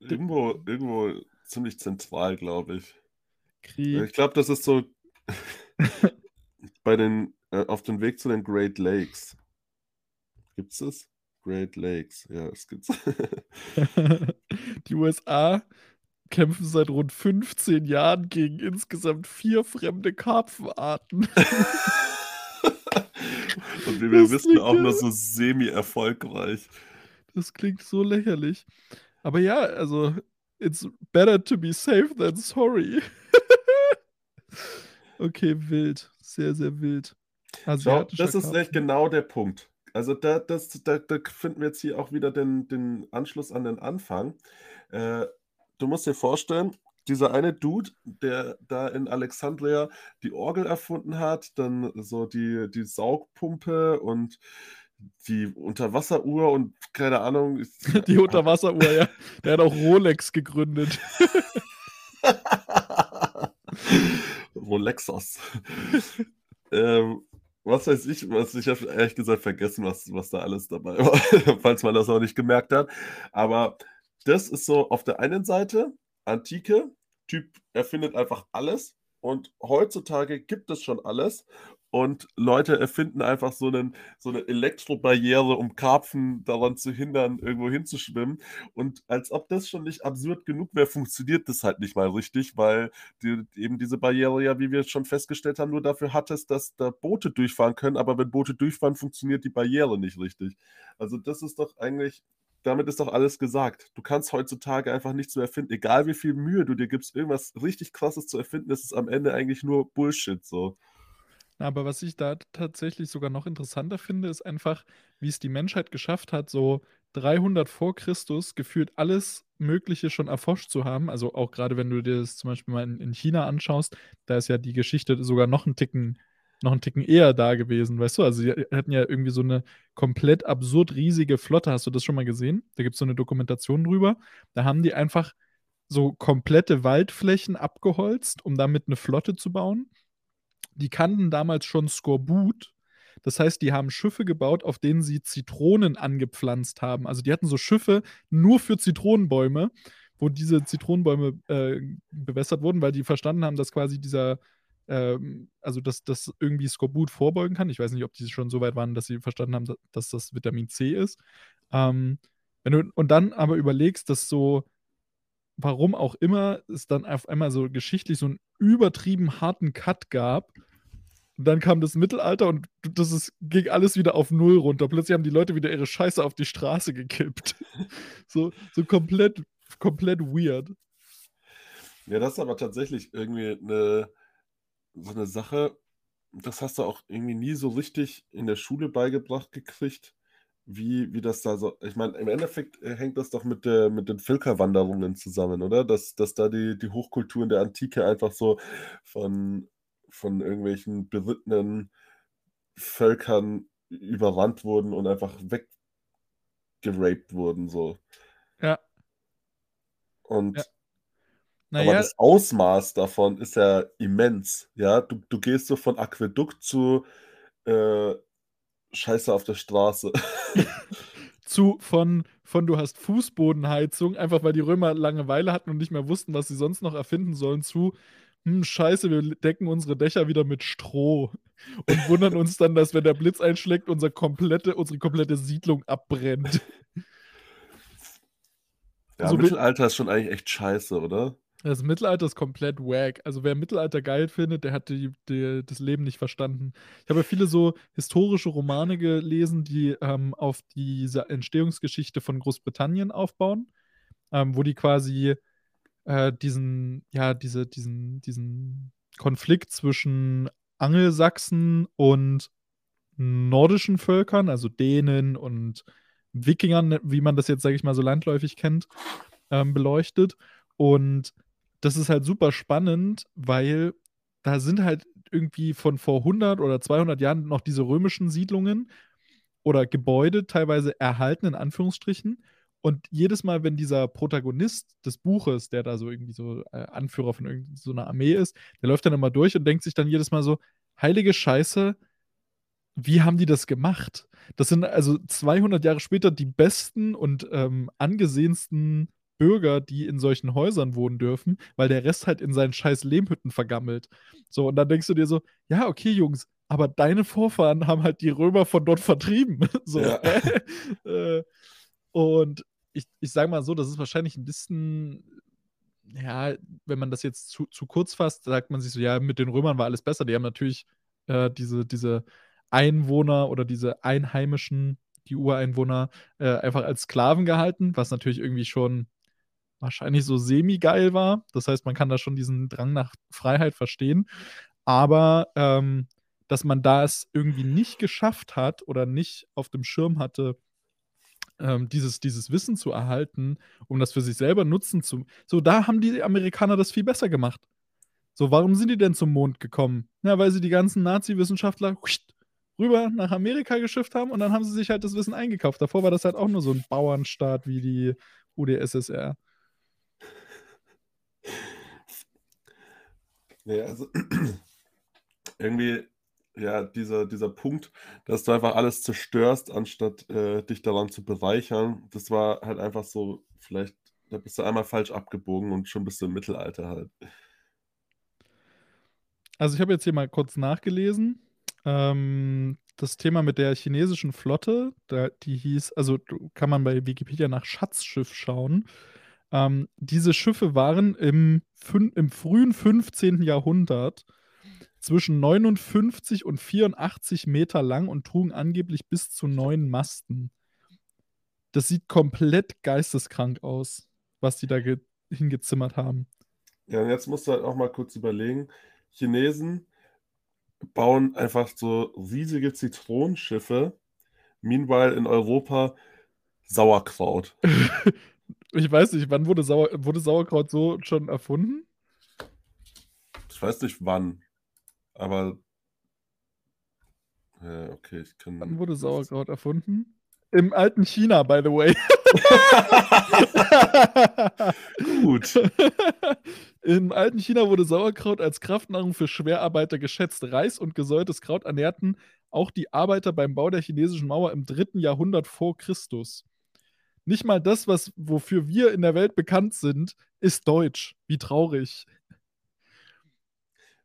irgendwo irgendwo ziemlich zentral, glaube ich. Krieg Ich glaube, das ist so bei den äh, auf dem Weg zu den Great Lakes. Gibt's das? Great Lakes, ja, das gibt's. Die USA kämpfen seit rund 15 Jahren gegen insgesamt vier fremde Karpfenarten. Und wie wir wissen, auch nur so semi-erfolgreich. Das klingt so lächerlich. Aber ja, also, it's better to be safe than sorry. okay, wild. Sehr, sehr wild. So, das ist echt genau der Punkt. Also da, das, da, da finden wir jetzt hier auch wieder den, den Anschluss an den Anfang. Äh, du musst dir vorstellen, dieser eine Dude, der da in Alexandria die Orgel erfunden hat, dann so die, die Saugpumpe und die Unterwasseruhr und keine Ahnung. Die Unterwasseruhr, ja. Der hat auch Rolex gegründet. Rolexos. ähm, was weiß ich, was ich habe ehrlich gesagt vergessen, was, was da alles dabei war, falls man das auch nicht gemerkt hat. Aber das ist so auf der einen Seite Antike, Typ erfindet einfach alles und heutzutage gibt es schon alles und Leute erfinden einfach so, einen, so eine Elektrobarriere, um Karpfen daran zu hindern, irgendwo hinzuschwimmen. Und als ob das schon nicht absurd genug wäre, funktioniert das halt nicht mal richtig, weil die, eben diese Barriere ja, wie wir schon festgestellt haben, nur dafür hat es, dass da Boote durchfahren können. Aber wenn Boote durchfahren, funktioniert die Barriere nicht richtig. Also das ist doch eigentlich damit ist doch alles gesagt. Du kannst heutzutage einfach nichts mehr erfinden. Egal wie viel Mühe du dir gibst, irgendwas richtig krasses zu erfinden, ist es am Ende eigentlich nur Bullshit so. Aber was ich da tatsächlich sogar noch interessanter finde, ist einfach, wie es die Menschheit geschafft hat, so 300 vor Christus gefühlt alles Mögliche schon erforscht zu haben. Also auch gerade wenn du dir das zum Beispiel mal in, in China anschaust, da ist ja die Geschichte sogar noch einen Ticken noch einen Ticken eher da gewesen, weißt du? Also sie hatten ja irgendwie so eine komplett absurd riesige Flotte. Hast du das schon mal gesehen? Da gibt es so eine Dokumentation drüber. Da haben die einfach so komplette Waldflächen abgeholzt, um damit eine Flotte zu bauen die kannten damals schon Skorbut. Das heißt, die haben Schiffe gebaut, auf denen sie Zitronen angepflanzt haben. Also die hatten so Schiffe nur für Zitronenbäume, wo diese Zitronenbäume äh, bewässert wurden, weil die verstanden haben, dass quasi dieser, ähm, also dass das irgendwie Skorbut vorbeugen kann. Ich weiß nicht, ob die schon so weit waren, dass sie verstanden haben, dass das Vitamin C ist. Ähm, wenn du, und dann aber überlegst, dass so warum auch immer es dann auf einmal so geschichtlich so einen übertrieben harten Cut gab. Und dann kam das Mittelalter und das ist, ging alles wieder auf Null runter. Plötzlich haben die Leute wieder ihre Scheiße auf die Straße gekippt. so, so komplett, komplett weird. Ja, das ist aber tatsächlich irgendwie eine, so eine Sache, das hast du auch irgendwie nie so richtig in der Schule beigebracht gekriegt wie, wie das da so. Ich meine, im Endeffekt äh, hängt das doch mit, der, mit den Völkerwanderungen zusammen, oder? Dass, dass da die, die Hochkulturen der Antike einfach so von, von irgendwelchen berittenen Völkern überrannt wurden und einfach weggeraped wurden, so. Ja. Und Ja. Aber Naja, das Ausmaß davon ist ja immens, ja. Du, du gehst so von Aquädukt zu äh, Scheiße auf der Straße. zu von, von du hast Fußbodenheizung, einfach weil die Römer Langeweile hatten und nicht mehr wussten, was sie sonst noch erfinden sollen, zu hm, scheiße, wir decken unsere Dächer wieder mit Stroh und wundern uns dann, dass wenn der Blitz einschlägt, unser komplette, unsere komplette Siedlung abbrennt. Ja, So mit- Mittelalter ist schon eigentlich echt scheiße, oder? Das Mittelalter ist komplett wack. Also wer Mittelalter geil findet, der hat die, die, das Leben nicht verstanden. Ich habe ja viele so historische Romane gelesen, die ähm, auf diese Entstehungsgeschichte von Großbritannien aufbauen, ähm, wo die quasi äh, diesen, ja, diese, diesen, diesen Konflikt zwischen Angelsachsen und nordischen Völkern, also Dänen und Wikingern, wie man das jetzt, sage ich mal, so landläufig kennt, ähm, beleuchtet. Und das ist halt super spannend, weil da sind halt irgendwie von vor 100 oder 200 Jahren noch diese römischen Siedlungen oder Gebäude teilweise erhalten, in Anführungsstrichen. Und jedes Mal, wenn dieser Protagonist des Buches, der da so irgendwie so äh, Anführer von so einer Armee ist, der läuft dann immer durch und denkt sich dann jedes Mal so, heilige Scheiße, wie haben die das gemacht? Das sind also 200 Jahre später die besten und ähm, angesehensten Bürger, die in solchen Häusern wohnen dürfen, weil der Rest halt in seinen scheiß Lehmhütten vergammelt. So, und dann denkst du dir so, ja, okay, Jungs, aber deine Vorfahren haben halt die Römer von dort vertrieben. so, Ja. äh, und ich, ich sage mal so, das ist wahrscheinlich ein bisschen ja, wenn man das jetzt zu zu kurz fasst, sagt man sich so: „Ja, mit den Römern war alles besser.“ Die haben natürlich, äh, diese diese Einwohner oder diese Einheimischen, die Ureinwohner, äh, einfach als Sklaven gehalten, was natürlich irgendwie schon wahrscheinlich so semi-geil war. Das heißt, man kann da schon diesen Drang nach Freiheit verstehen. Aber, ähm, dass man da es irgendwie nicht geschafft hat oder nicht auf dem Schirm hatte, ähm, dieses dieses Wissen zu erhalten, um das für sich selber nutzen zu so, da haben die Amerikaner das viel besser gemacht. So, warum sind die denn zum Mond gekommen? Ja, weil sie die ganzen Nazi-Wissenschaftler rüber nach Amerika geschifft haben und dann haben sie sich halt das Wissen eingekauft. Davor war das halt auch nur so 'n Bauernstaat wie die UdSSR. Ne, also irgendwie, ja, dieser dieser Punkt, dass du einfach alles zerstörst, anstatt, äh, dich daran zu bereichern, das war halt einfach so vielleicht da bist du einmal falsch abgebogen und schon bist du im Mittelalter halt. Also, ich habe jetzt hier mal kurz nachgelesen. Ähm, das Thema mit der chinesischen Flotte, da die hieß also, kann man bei Wikipedia nach Schatzschiff schauen. Ähm, diese Schiffe waren im im frühen 15. Jahrhundert zwischen 59 und 84 Meter lang und trugen angeblich bis zu 9 Masten. Das sieht komplett geisteskrank aus, was die da ge hingezimmert haben. Ja, und jetzt musst du halt auch mal kurz überlegen, Chinesen bauen einfach so riesige Zitronenschiffe, meanwhile in Europa Sauerkraut. Ich weiß nicht, wann wurde Sauer wurde Sauerkraut so schon erfunden? Ich weiß nicht wann, aber ja, okay, ich kann Wann wurde Sauerkraut erfunden? Im alten China, by the way. Gut. Im alten China wurde Sauerkraut als Kraftnahrung für Schwerarbeiter geschätzt. Reis und gesäuertes Kraut ernährten auch die Arbeiter beim Bau der chinesischen Mauer im 3. Jahrhundert vor Christus. Nicht mal das, was wofür wir in der Welt bekannt sind, ist deutsch. Wie traurig.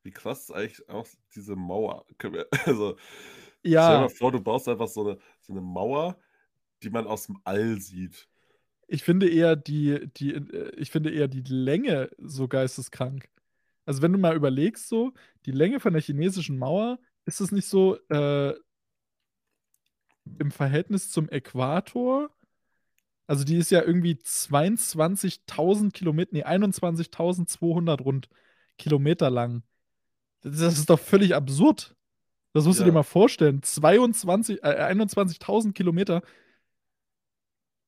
Wie krass ist eigentlich auch diese Mauer? Also, stell dir Ja. mal vor, du baust einfach so 'ne so 'ne Mauer, die man aus'm All sieht. Ich finde eher die die äh, ich finde eher die Länge so geisteskrank. Also, wenn du mal überlegst so, die Länge von der chinesischen Mauer, ist es nicht so, äh im Verhältnis zum Äquator also, die ist ja irgendwie 22.000 Kilomet ne, 21.200 rund Kilometer lang. D das ist doch völlig absurd. Das musst du dir Ja. mal vorstellen. 22 äh, 21.000 Kilometer.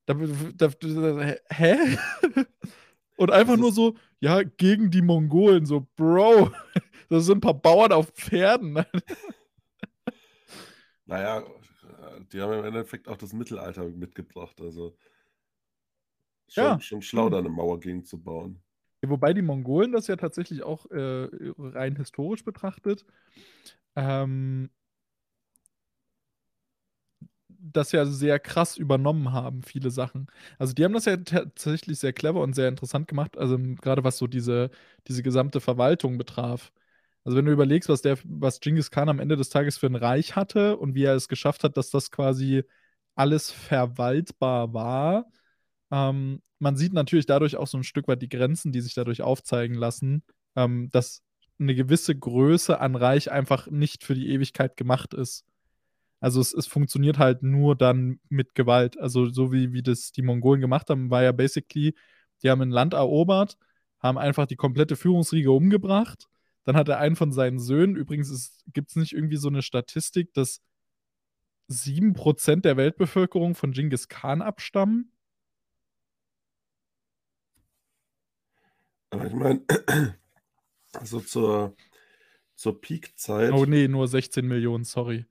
Da da w hä? Und einfach Das nur so: „Ja, gegen die Mongolen“, so: „Bro, das sind 'n paar Bauern auf Pferden.“ Na ja, äh, die haben im Endeffekt auch das Mittelalter mitgebracht, also Ja, schon schon schlau, schon. da 'ne Mauer gegen zu bauen. Ja, wobei die Mongolen das ja tatsächlich auch, äh, rein historisch betrachtet, ähm das ja sehr krass übernommen haben, viele Sachen. Also, die haben das ja tatsächlich sehr clever und sehr interessant gemacht, also, grade was so diese diese gesamte Verwaltung betraf. Also, wenn du überlegst, was der was Dschingis Khan am Ende des Tages für 'n Reich hatte und wie er es geschafft hat, dass das quasi alles verwaltbar war. Ähm, man sieht natürlich dadurch auch so 'n Stück weit die Grenzen, die sich dadurch aufzeigen lassen, ähm, dass 'ne gewisse Größe an Reich einfach nicht für die Ewigkeit gemacht ist. Also, es es funktioniert halt nur dann mit Gewalt. Also, so wie wie das die Mongolen gemacht haben, war ja basically, die haben 'n Land erobert, haben einfach die komplette Führungsriege umgebracht. Dann hat er einen von seinen Söhnen übrigens ist gibt's nicht irgendwie so 'ne Statistik, dass 7 % der Weltbevölkerung von Dschingis Khan abstammen? Aber ich meine, also, zur zur Oh, Peakzeit ne, nur 16.000.000, sorry.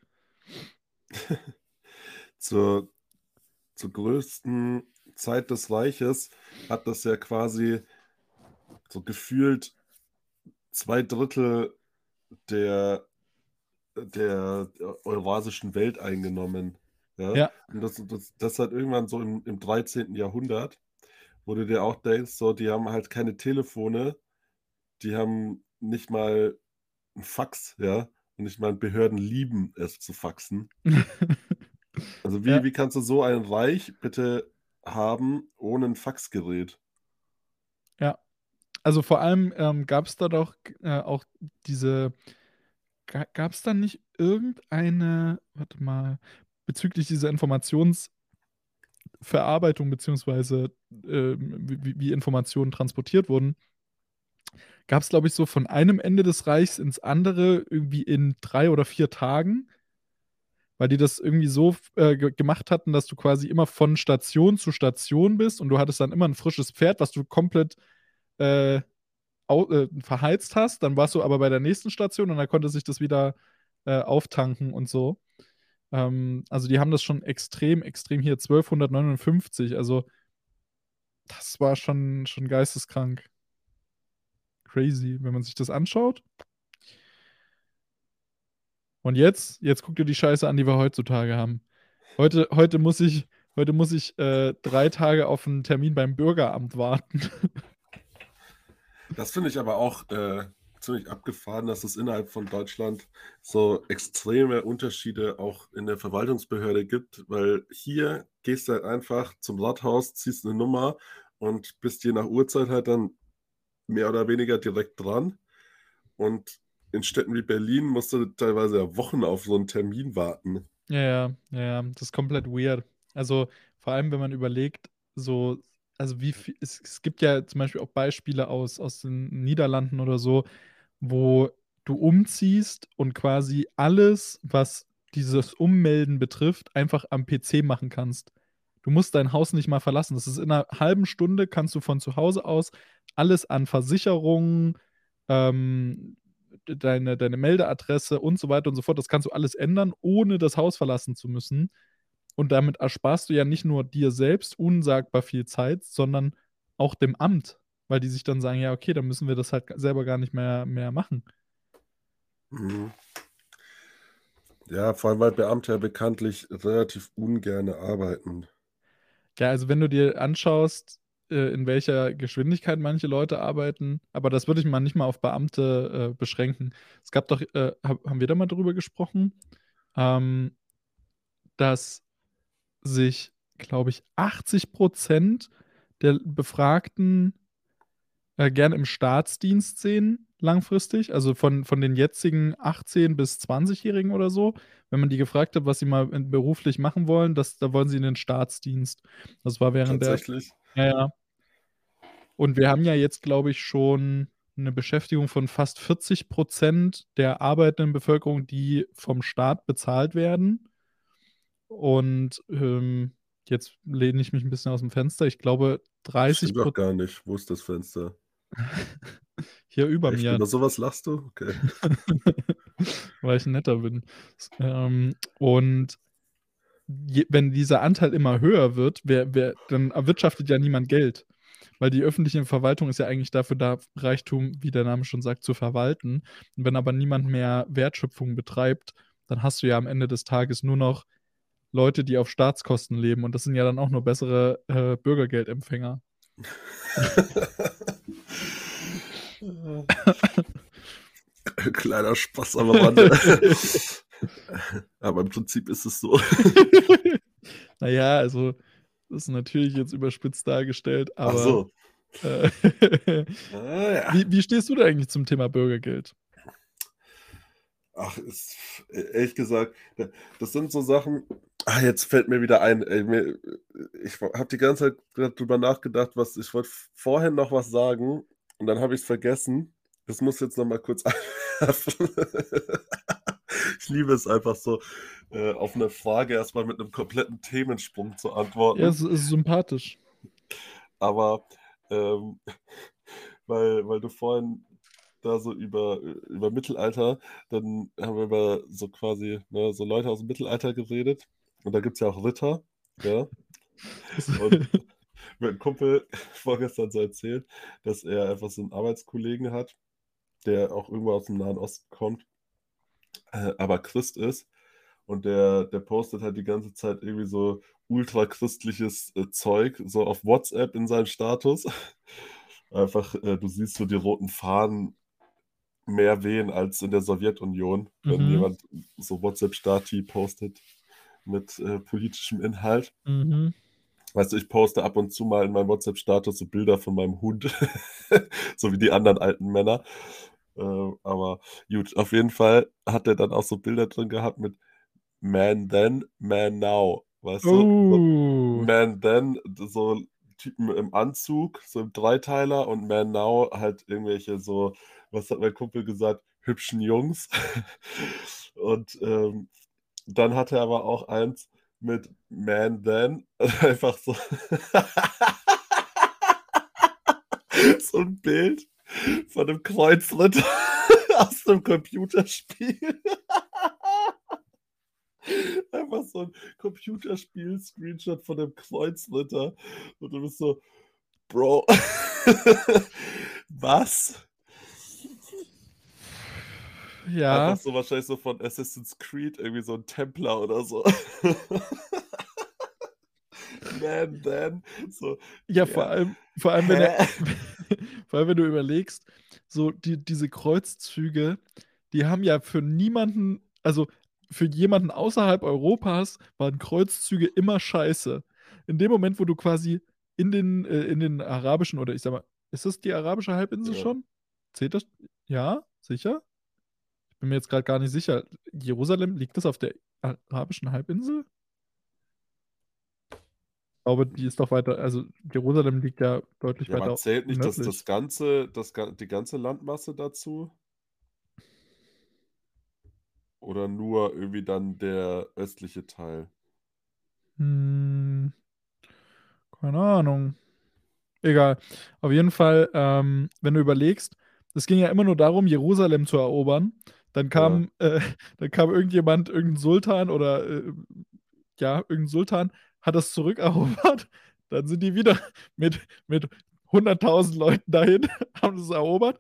zur zur größten Zeit des Reiches hat das ja quasi so gefühlt 2/3 der der eurasischen Welt eingenommen, ja? Ja. Und das das das halt irgendwann so im im 13. Jahrhundert, wo du dir auch denkst, so, die haben halt keine Telefone, die haben nicht mal 'n Fax, ja? Und nicht mal Behörden lieben es zu faxen. Also, wie Ja. wie kannst du so ein Reich bitte haben ohne 'n Faxgerät? Ja. Also vor allem ähm, gab es da doch äh, auch diese, gab es da nicht irgendeine, warte mal, bezüglich dieser Informationsverarbeitung beziehungsweise äh, wie, wie Informationen transportiert wurden, gab es, glaube ich, so von einem Ende des Reichs ins andere irgendwie in drei oder vier Tagen, weil die das irgendwie so äh, gemacht hatten, dass du quasi immer von Station zu Station bist und du hattest dann immer ein frisches Pferd, was du komplett äh, äh, verheizt hast. Dann warst du aber bei der nächsten Station und dann konnte sich das wieder äh, auftanken und so. Ähm, also die haben das schon extrem, extrem hier 1259. Also das war schon, schon geisteskrank. Crazy, wenn man sich das anschaut. Und jetzt, jetzt guck dir die Scheiße an, die wir heutzutage haben. Heute, heute muss ich, heute muss ich äh, drei Tage auf einen Termin beim Bürgeramt warten. Das finde ich aber auch äh, ziemlich abgefahren, dass es innerhalb von Deutschland so extreme Unterschiede auch in der Verwaltungsbehörde gibt, weil hier gehst du halt einfach zum Rathaus, ziehst eine Nummer und bist je nach Uhrzeit halt dann mehr oder weniger direkt dran. Und in Städten wie Berlin musst du teilweise ja Wochen auf so einen Termin warten. Ja, ja, ja, das ist komplett weird. Also vor allem, wenn man überlegt, so also wie viel, es, es gibt ja zum Beispiel auch Beispiele aus, aus den Niederlanden oder so, wo du umziehst und quasi alles, was dieses Ummelden betrifft, einfach am PC machen kannst. Du musst dein Haus nicht mal verlassen. Das ist in einer halben Stunde, kannst du von zu Hause aus alles an Versicherungen, ähm, deine, deine Meldeadresse und so weiter und so fort, das kannst du alles ändern, ohne das Haus verlassen zu müssen. Und damit ersparst du ja nicht nur dir selbst unsagbar viel Zeit, sondern auch dem Amt, weil die sich dann sagen, ja, okay, dann müssen wir das halt selber gar nicht mehr, mehr machen. Mhm. Ja, vor allem, weil Beamte ja bekanntlich relativ ungerne arbeiten. Ja, also wenn du dir anschaust, äh, in welcher Geschwindigkeit manche Leute arbeiten, aber das würde ich mal nicht mal auf Beamte äh, beschränken. Es gab doch, äh, haben wir da mal drüber gesprochen, ähm, dass sich, glaube ich, 80 Prozent der Befragten äh, gerne im Staatsdienst sehen, langfristig. Also von, von den jetzigen 18- bis 20-Jährigen oder so. Wenn man die gefragt hat, was sie mal beruflich machen wollen, das, da wollen sie in den Staatsdienst. Das war während Tatsächlich? der. Ja, ja. Und wir haben ja jetzt, glaube ich, schon eine Beschäftigung von fast 40 Prozent der arbeitenden Bevölkerung, die vom Staat bezahlt werden. Und ähm, jetzt lehne ich mich ein bisschen aus dem Fenster. Ich glaube, 30 Stimmt doch gar nicht. Wo ist das Fenster? Hier über Echt? mir. Über sowas lachst du? Okay. Weil ich netter bin. Ähm, und je, wenn dieser Anteil immer höher wird, wer, wer, dann erwirtschaftet ja niemand Geld. Weil die öffentliche Verwaltung ist ja eigentlich dafür da, Reichtum, wie der Name schon sagt, zu verwalten. Und wenn aber niemand mehr Wertschöpfung betreibt, dann hast du ja am Ende des Tages nur noch Leute, die auf Staatskosten leben. Und das sind ja dann auch nur bessere äh, Bürgergeldempfänger. Kleiner Spaß am Rande. Aber im Prinzip ist es so. naja, also, das ist natürlich jetzt überspitzt dargestellt, aber. Ach so. Äh, ah, ja. wie, wie stehst du da eigentlich zum Thema Bürgergeld? Ach, ist, ehrlich gesagt, das sind so Sachen. Ah, jetzt fällt mir wieder ein. Ey, mir, ich habe die ganze Zeit drüber nachgedacht, was ich wollte vorhin noch was sagen und dann habe ich es vergessen. Das muss jetzt noch mal kurz einwerfen. ich liebe es einfach so, äh, auf eine Frage erstmal mit einem kompletten Themensprung zu antworten. Ja, es ist sympathisch. Aber ähm, weil, weil du vorhin da so über, über Mittelalter, dann haben wir über so quasi ne, so Leute aus dem Mittelalter geredet. Und da gibt es ja auch Ritter. Ja. Und mein Kumpel vorgestern so erzählt, dass er einfach so einen Arbeitskollegen hat, der auch irgendwo aus dem Nahen Osten kommt, äh, aber Christ ist. Und der, der postet halt die ganze Zeit irgendwie so ultrachristliches äh, Zeug, so auf WhatsApp in seinem Status. Einfach, äh, du siehst so die roten Fahnen mehr wehen als in der Sowjetunion, wenn Mhm. jemand so WhatsApp-Stati postet mit äh, politischem Inhalt. Mhm. Weißt du, ich poste ab und zu mal in meinem WhatsApp-Status so Bilder von meinem Hund, so wie die anderen alten Männer. Äh, aber gut, auf jeden Fall hat er dann auch so Bilder drin gehabt mit Man then, Man now. Weißt du? Oh. Man then, so Typen im Anzug, so im Dreiteiler und Man now halt irgendwelche so, was hat mein Kumpel gesagt, hübschen Jungs. und ähm, dann hat er aber auch eins mit Man Then, einfach so, so ein Bild von einem Kreuzritter aus einem Computerspiel. Einfach so ein Computerspiel-Screenshot von einem Kreuzritter. Und du bist so, Bro, was? Ja. Einfach so wahrscheinlich so von Assassin's Creed, irgendwie so ein Templer oder so. Man, then. So, Ja, vor ja. allem, vor allem, wenn, er, vor allem, wenn du überlegst, so die, diese Kreuzzüge, die haben ja für niemanden, also für jemanden außerhalb Europas waren Kreuzzüge immer scheiße. In dem Moment, wo du quasi in den, äh, in den arabischen, oder ich sag mal, ist das die arabische Halbinsel Ja. schon? Zählt das? Ja, sicher? Bin mir jetzt gerade gar nicht sicher. Jerusalem, liegt das auf der arabischen Halbinsel? Ich glaube, die ist doch weiter, also Jerusalem liegt ja deutlich Ja, weiter aber zählt nicht das, nördlich. das ganze, das, die ganze Landmasse dazu? Oder nur irgendwie dann der östliche Teil? Hm, keine Ahnung. Egal. Auf jeden Fall, ähm, wenn du überlegst, es ging ja immer nur darum, Jerusalem zu erobern. Dann kam, äh, dann kam irgendjemand, irgendein Sultan oder äh, ja, irgendein Sultan hat das zurückerobert. Dann sind die wieder mit, mit 100.000 Leuten dahin, haben das erobert.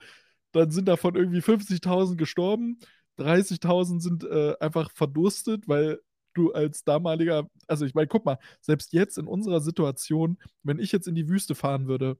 Dann sind davon irgendwie 50.000 gestorben. 30.000 sind äh, einfach verdurstet, weil du als damaliger, also ich meine, guck mal, selbst jetzt in unserer Situation, wenn ich jetzt in die Wüste fahren würde,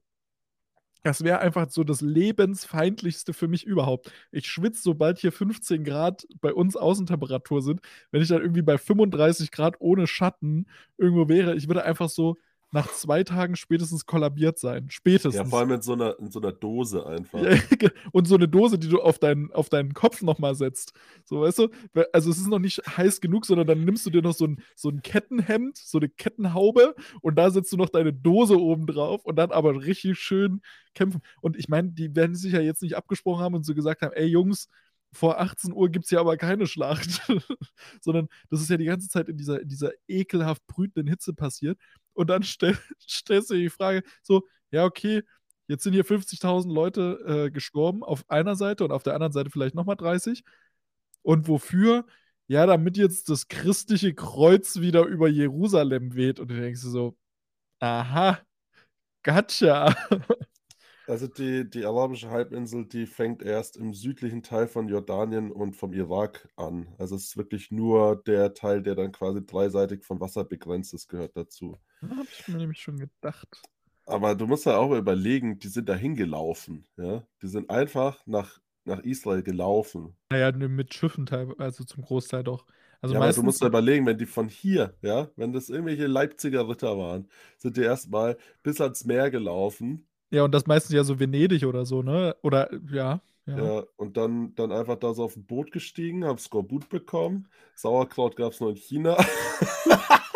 das wäre einfach so das lebensfeindlichste für mich überhaupt. Ich schwitze, sobald hier 15 Grad bei uns Außentemperatur sind. Wenn ich dann irgendwie bei 35 Grad ohne Schatten irgendwo wäre, ich würde einfach so nach zwei Tagen spätestens kollabiert sein. Spätestens. Ja, vor allem in so einer, in so einer Dose einfach. Und so eine Dose, die du auf deinen, auf deinen Kopf nochmal setzt. So, weißt du? Also es ist noch nicht heiß genug, sondern dann nimmst du dir noch so ein, so ein Kettenhemd, so eine Kettenhaube und da setzt du noch deine Dose oben drauf und dann aber richtig schön kämpfen. Und ich meine, die werden sich ja jetzt nicht abgesprochen haben und so gesagt haben, ey Jungs, vor 18 Uhr gibt es ja aber keine Schlacht. sondern das ist ja die ganze Zeit in dieser, in dieser ekelhaft brütenden Hitze passiert. Und dann stell, stellst du dir die Frage, so, ja, okay, jetzt sind hier 50.000 Leute äh, gestorben auf einer Seite und auf der anderen Seite vielleicht nochmal 30. Und wofür? Ja, damit jetzt das christliche Kreuz wieder über Jerusalem weht. Und du denkst dir so, aha, gotcha. Also die, die arabische Halbinsel, die fängt erst im südlichen Teil von Jordanien und vom Irak an. Also es ist wirklich nur der Teil, der dann quasi dreiseitig von Wasser begrenzt ist, gehört dazu. Da habe ich mir nämlich schon gedacht. Aber du musst ja auch überlegen, die sind dahin gelaufen, ja. Die sind einfach nach, nach Israel gelaufen. Naja, ne, mit Schiffen teilweise, also zum Großteil doch. Also ja, aber du meistens, musst ja überlegen, wenn die von hier, ja, wenn das irgendwelche Leipziger Ritter waren, sind die erstmal bis ans Meer gelaufen. ja, und das meistens ja so Venedig oder so, ne? Oder, ja, ja. Ja, und dann, dann einfach da so auf ein Boot gestiegen, hab Skorbut bekommen. Sauerkraut gab es nur in China.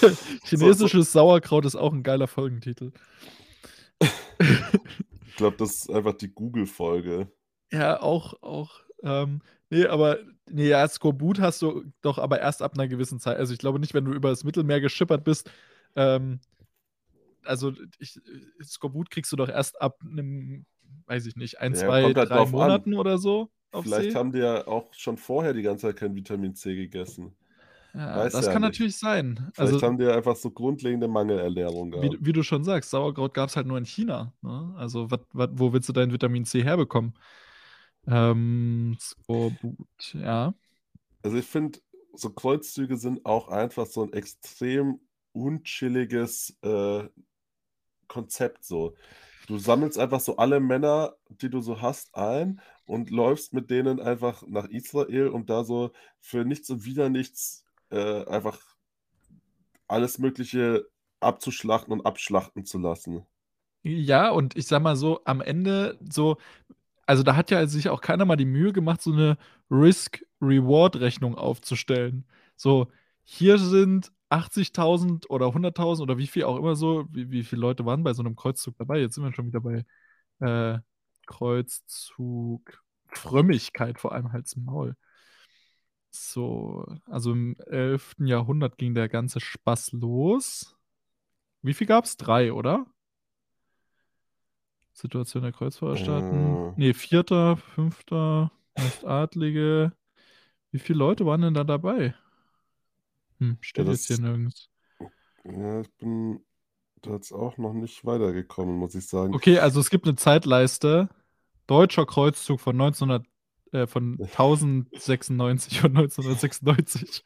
Chinesisches Sauerkraut ist auch ein geiler Folgentitel. Ich glaube, das ist einfach die Google-Folge. Ja, auch, auch. Ähm, nee, aber nee, ja, Skorbut hast du doch aber erst ab einer gewissen Zeit. Also ich glaube nicht, wenn du über das Mittelmeer geschippert bist. Ähm, also ich, Skorbut kriegst du doch erst ab einem, weiß ich nicht, ein, Ja, zwei, halt drei drauf an. Monaten oder so Vielleicht See. haben die ja auch schon vorher die ganze Zeit kein Vitamin C gegessen. Ja, das ja kann nicht. natürlich sein. Vielleicht Also haben die einfach so grundlegende Mangelernährung wie, gehabt. wie du schon sagst, Sauerkraut gab es halt nur in China. Ne? Also wat, wat, wo willst du dein Vitamin C herbekommen? Ähm, Skorbut, ja. Also ich finde, so Kreuzzüge sind auch einfach so ein extrem unchilliges äh, Konzept so. Du sammelst einfach so alle Männer, die du so hast, ein und läufst mit denen einfach nach Israel, um da so für nichts und wieder nichts äh, einfach alles Mögliche abzuschlachten und abschlachten zu lassen. Ja, und ich sage mal so, am Ende so also, da hat ja sich auch keiner mal die Mühe gemacht, so 'ne Risk-Reward-Rechnung aufzustellen. So, hier sind 80.000 oder 100.000 oder wie viel auch immer so wie wie viele Leute waren bei so 'nem Kreuzzug dabei? Jetzt sind wir schon wieder bei, äh, Kreuzzug Frömmigkeit vor allem, halt's Maul. So, also, im 11. Jahrhundert ging der ganze Spaß los. Wie viel gab's? 3, oder? Situation der Kreuzfahrerstaaten. Äh. Ne, 4., 5., meist Adlige. Wie viele Leute waren denn da dabei? Hm, Ja, steht jetzt hier nirgends. ja, ich bin da jetzt auch noch nicht weitergekommen, muss ich sagen. Okay, also, es gibt 'ne Zeitleiste. Deutscher Kreuzzug von 1900 äh, von 1096 und 1996.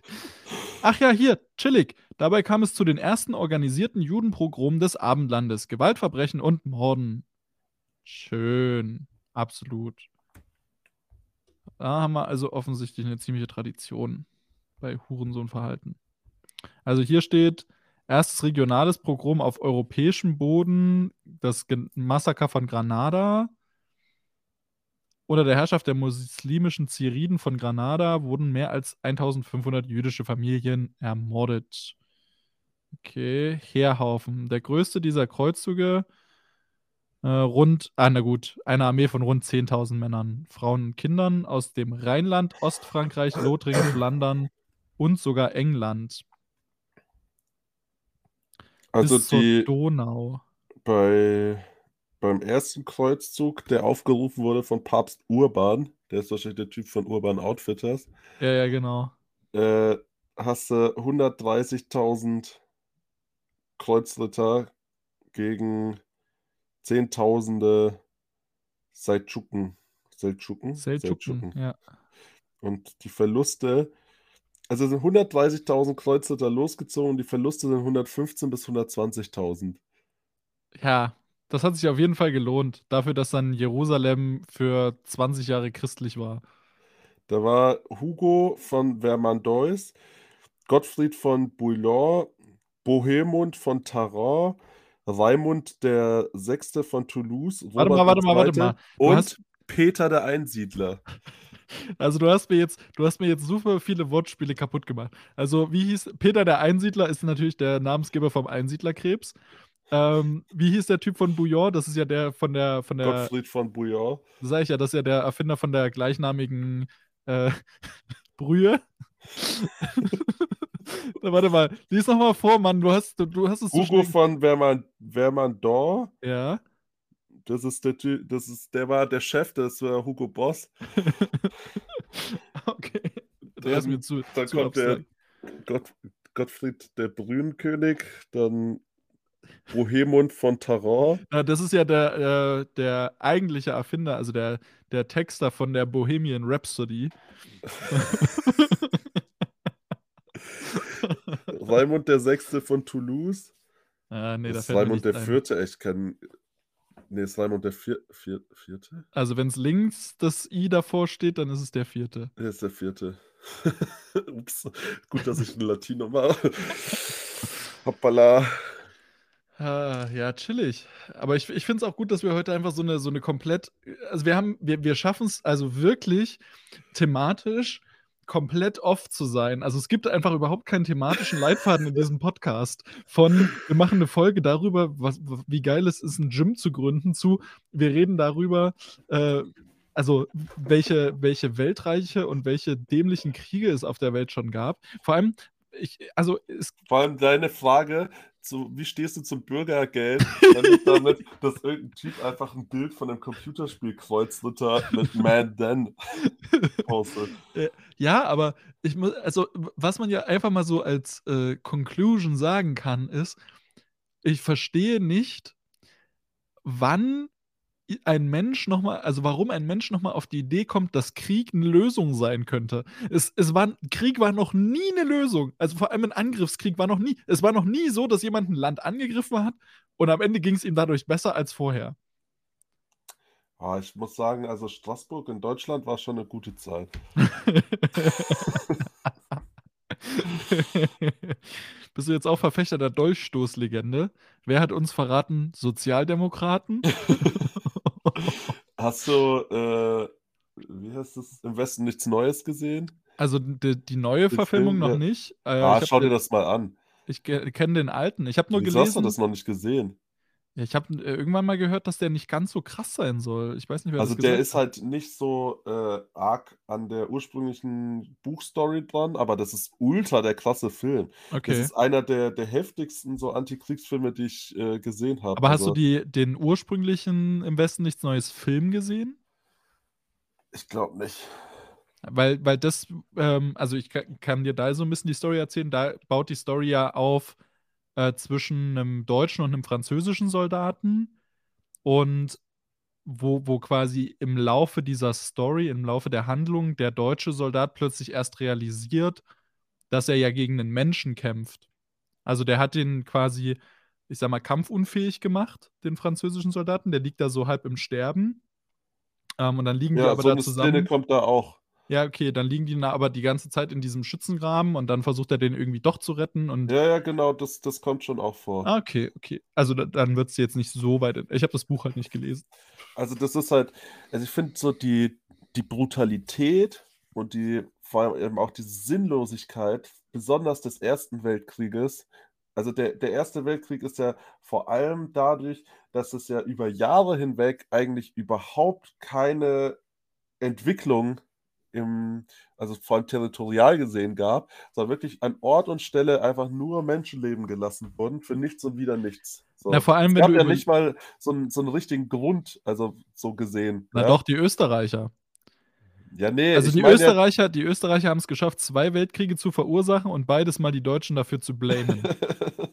Ach ja, hier, chillig. Dabei kam es zu den ersten organisierten Judenpogromen des Abendlandes, Gewaltverbrechen und Morden. Schön, absolut. Da haben wir also offensichtlich 'ne ziemliche Tradition bei Hurensohnverhalten. Also, hier steht: „1. regionales Pogrom auf europäischem Boden, das Massaker von Granada.“ „Unter der Herrschaft der muslimischen Ziriden von Granada wurden mehr als 1.500 jüdische Familien ermordet.“ Okay, Heerhaufen. Der größte dieser Kreuzzüge, äh, rund ah, na gut, eine Armee von rund 10.000 Männern, Frauen und Kindern aus dem Rheinland, Ostfrankreich, Lothringen, Flandern und sogar England. Also, Bis zur die Donau. bei beim 1. Kreuzzug, der aufgerufen wurde von Papst Urban, der ist wahrscheinlich der Typ von Urban Outfitters Ja, ja, genau. äh, hast du 130.000 Kreuzritter gegen Zehntausende Seldschuken Seldschuken? Seldschuken, ja. Und die Verluste also, sind 130.000 Kreuzritter losgezogen, die Verluste sind 115 bis 120.000. Ja, das hat sich auf jeden Fall gelohnt, dafür, dass dann Jerusalem für 20 Jahre christlich war. Da war Hugo von Vermandois, Gottfried von Bouillon, Bohemund von Tharon, Raimund der Sechste von Toulouse, Warte mal, Robert warte mal, warte mal. Du und hast Peter der Einsiedler. Also, du hast mir jetzt du hast mir jetzt super viele Wortspiele kaputt gemacht. Also, wie hieß Peter der Einsiedler ist natürlich der Namensgeber vom Einsiedlerkrebs. Ähm, wie hieß der Typ von Bouillon? Das ist ja der von der von der Gottfried von Bouillon. Sage ich ja, das ist ja der Erfinder von der gleichnamigen, äh, Brühe. Warte mal, lies noch mal vor, Mann, du hast du du hast es so Hugo schnell von Verman Vermandor. Ja. Das ist der Ty das ist der war der Chef, das war Hugo Boss. Okay, der ist mir Dann zu dann zu kommt der. Gott Gottfried der Brühenkönig, dann Bohemund von Tharon. Ja, das ist ja der äh, der eigentliche Erfinder, also der der Texter von der Bohemian Rhapsody. Raimund der Sechste von Toulouse. Ah, ne, da Ist Raimund der ein. Vierte echt kein ne, ist Raimund der Vier Vier Vierte? Also, wenn's links das I davor steht, dann ist es der 4. Er ist der Vierte. Ups, gut, dass ich 'n Latino mache. Hoppala. Ah, ja, chillig. Aber ich ich finde es auch gut, dass wir heute einfach so 'ne so 'ne komplett also, wir haben wir wir schaffen's also wirklich thematisch komplett off zu sein. Also, es gibt einfach überhaupt keinen thematischen Leitfaden in diesem Podcast. Von wir machen 'ne Folge darüber, was wie geil es ist, 'n Gym zu gründen, zu wir reden darüber, äh, also, welche welche Weltreiche und welche dämlichen Kriege es auf der Welt schon gab. Vor allem, ich also, Vor allem deine Frage zu wie stehst du zum Bürgergeld, endet damit, dass irgend 'n Typ einfach 'n Bild von 'nem Computerspiel Kreuzritter mit Man Dan postet. Äh, ja, aber ich mu also, was man ja einfach mal so als, äh, Conclusion sagen kann, ist: Ich verstehe nicht wann ein Mensch noch mal also, warum ein Mensch noch mal auf die Idee kommt, dass Krieg 'ne Lösung sein könnte. Es es war Krieg war noch nie 'ne Lösung. Also, vor allem 'n Angriffskrieg war noch nie es war noch nie so, dass jemand 'n Land angegriffen hat und am Ende ging's ihm dadurch besser als vorher. Ah, ich muss sagen, also, Straßburg in Deutschland war schon 'ne gute Zeit. bist du jetzt auch Verfechter der Dolchstoßlegende? Wer hat uns verraten? Sozialdemokraten? Hast du, äh, wie heißt das, im Westen nichts Neues gesehen? Also die, die neue Den Verfilmung Film, noch ja. nicht. Äh, Ah, schau dir das mal an. Ich kenne den alten. Ich habe nur Wieso hast du gelesen. das noch nicht gesehen? Ja, ich habe äh, irgendwann mal gehört, dass der nicht ganz so krass sein soll. Ich weiß nicht, wer Also das der gesagt ist halt nicht so äh, arg an der ursprünglichen Buchstory dran, aber das ist ultra der klasse Film. hat. Das Okay. ist einer der, der heftigsten so Antikriegsfilme, die ich äh, gesehen habe. Aber hast du Also, die, den ursprünglichen Im Westen nichts Neues Film gesehen? Ich glaube nicht. Weil, weil das, ähm, also ich kann, kann dir da so ein bisschen die Story erzählen. Da baut die Story ja auf äh, zwischen einem deutschen und einem französischen Soldaten und wo, wo quasi im Laufe dieser Story, im Laufe der Handlung, der deutsche Soldat plötzlich erst realisiert, dass er ja gegen einen Menschen kämpft. Also der hat den quasi, ich sag mal, kampfunfähig gemacht, den französischen Soldaten. Der liegt da so halb im Sterben. Ähm, und dann liegen Ja, aber so da eine Szene zusammen. kommt da auch. Ja, okay, dann liegen die aber die ganze Zeit in diesem Schützengraben und dann versucht er den irgendwie doch zu retten und. Ja, ja, genau, das, das kommt schon auch vor. Ah, okay, okay. Also da, dann wird es jetzt nicht so weit. Ich habe das Buch halt nicht gelesen. Also das ist halt, also ich finde so die, die Brutalität und die vor allem eben auch die Sinnlosigkeit, besonders des Ersten Weltkrieges. Also der, der Erste Weltkrieg ist ja vor allem dadurch, dass es ja über Jahre hinweg eigentlich überhaupt keine Entwicklung im, also vor allem territorial gesehen gab, sondern wirklich an Ort und Stelle einfach nur Menschenleben gelassen wurden, für nichts und wieder nichts. So. Na, vor allem, es wenn gab du ja nicht mal so einen, so einen richtigen Grund, also so gesehen. Na ja? doch, die Österreicher. Ja, nee, Also die ja- Österreicher, die Österreicher haben es geschafft, zwei Weltkriege zu verursachen und beides mal die Deutschen dafür zu blamen.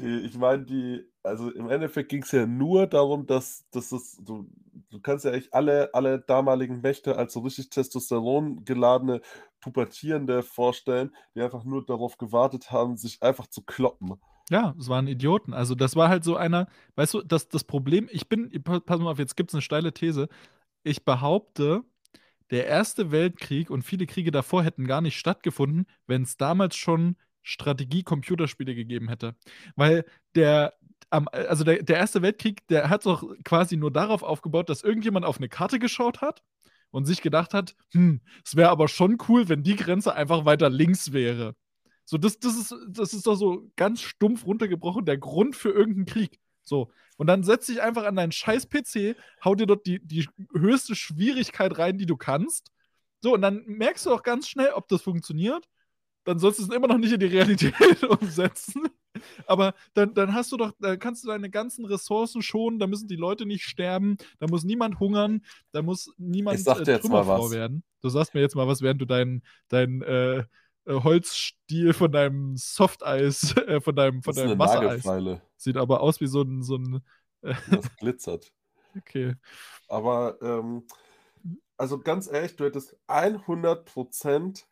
die, ich meine, die, also im Endeffekt ging es ja nur darum, dass, dass es, du, du kannst ja echt alle, alle damaligen Mächte als so richtig Testosteron geladene Pubertierende vorstellen, die einfach nur darauf gewartet haben, sich einfach zu kloppen. Ja, es waren Idioten. Also, das war halt so einer, weißt du, das, das Problem, ich bin, pa- pass mal auf, jetzt gibt es eine steile These. Ich behaupte, der Erste Weltkrieg und viele Kriege davor hätten gar nicht stattgefunden, wenn es damals schon Strategie-Computerspiele gegeben hätte. Weil der, also der, der Erste Weltkrieg, der hat doch quasi nur darauf aufgebaut, dass irgendjemand auf eine Karte geschaut hat und sich gedacht hat, hm, es wäre aber schon cool, wenn die Grenze einfach weiter links wäre. So, das, das, ist, das ist doch so ganz stumpf runtergebrochen der Grund für irgendeinen Krieg. So. Und dann setz dich einfach an deinen scheiß PC, hau dir dort die, die höchste Schwierigkeit rein, die du kannst. So, und dann merkst du auch ganz schnell, ob das funktioniert. Dann sollst du es immer noch nicht in die Realität umsetzen. Aber dann, dann hast du doch, dann kannst du deine ganzen Ressourcen schonen, da müssen die Leute nicht sterben, da muss niemand hungern, da muss niemand Ich sag dir jetzt mal Trümmerfrau was. werden. Du sagst mir jetzt mal was, während du deinen dein, äh, äh, Holzstiel von deinem Softeis, äh, von deinem, von Das deinem eine Wassereis. Nagelfeile, Sieht aber aus wie so ein, so ein äh, das glitzert. okay. Aber, ähm, also ganz ehrlich, du hättest 100%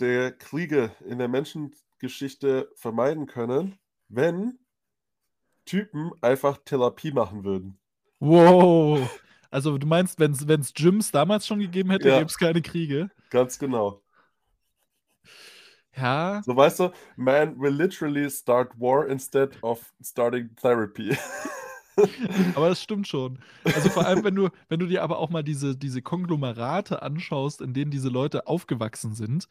der Kriege in der Menschengeschichte vermeiden können, wenn Typen einfach Therapie machen würden. Wow. Also du meinst, wenn es Gyms damals schon gegeben hätte, Ja. gäbe es keine Kriege? Ganz genau. Ja, So weißt du, man will literally start war instead of starting therapy. aber das stimmt schon. Also vor allem, wenn du, wenn du dir aber auch mal diese, diese Konglomerate anschaust, in denen diese Leute aufgewachsen sind.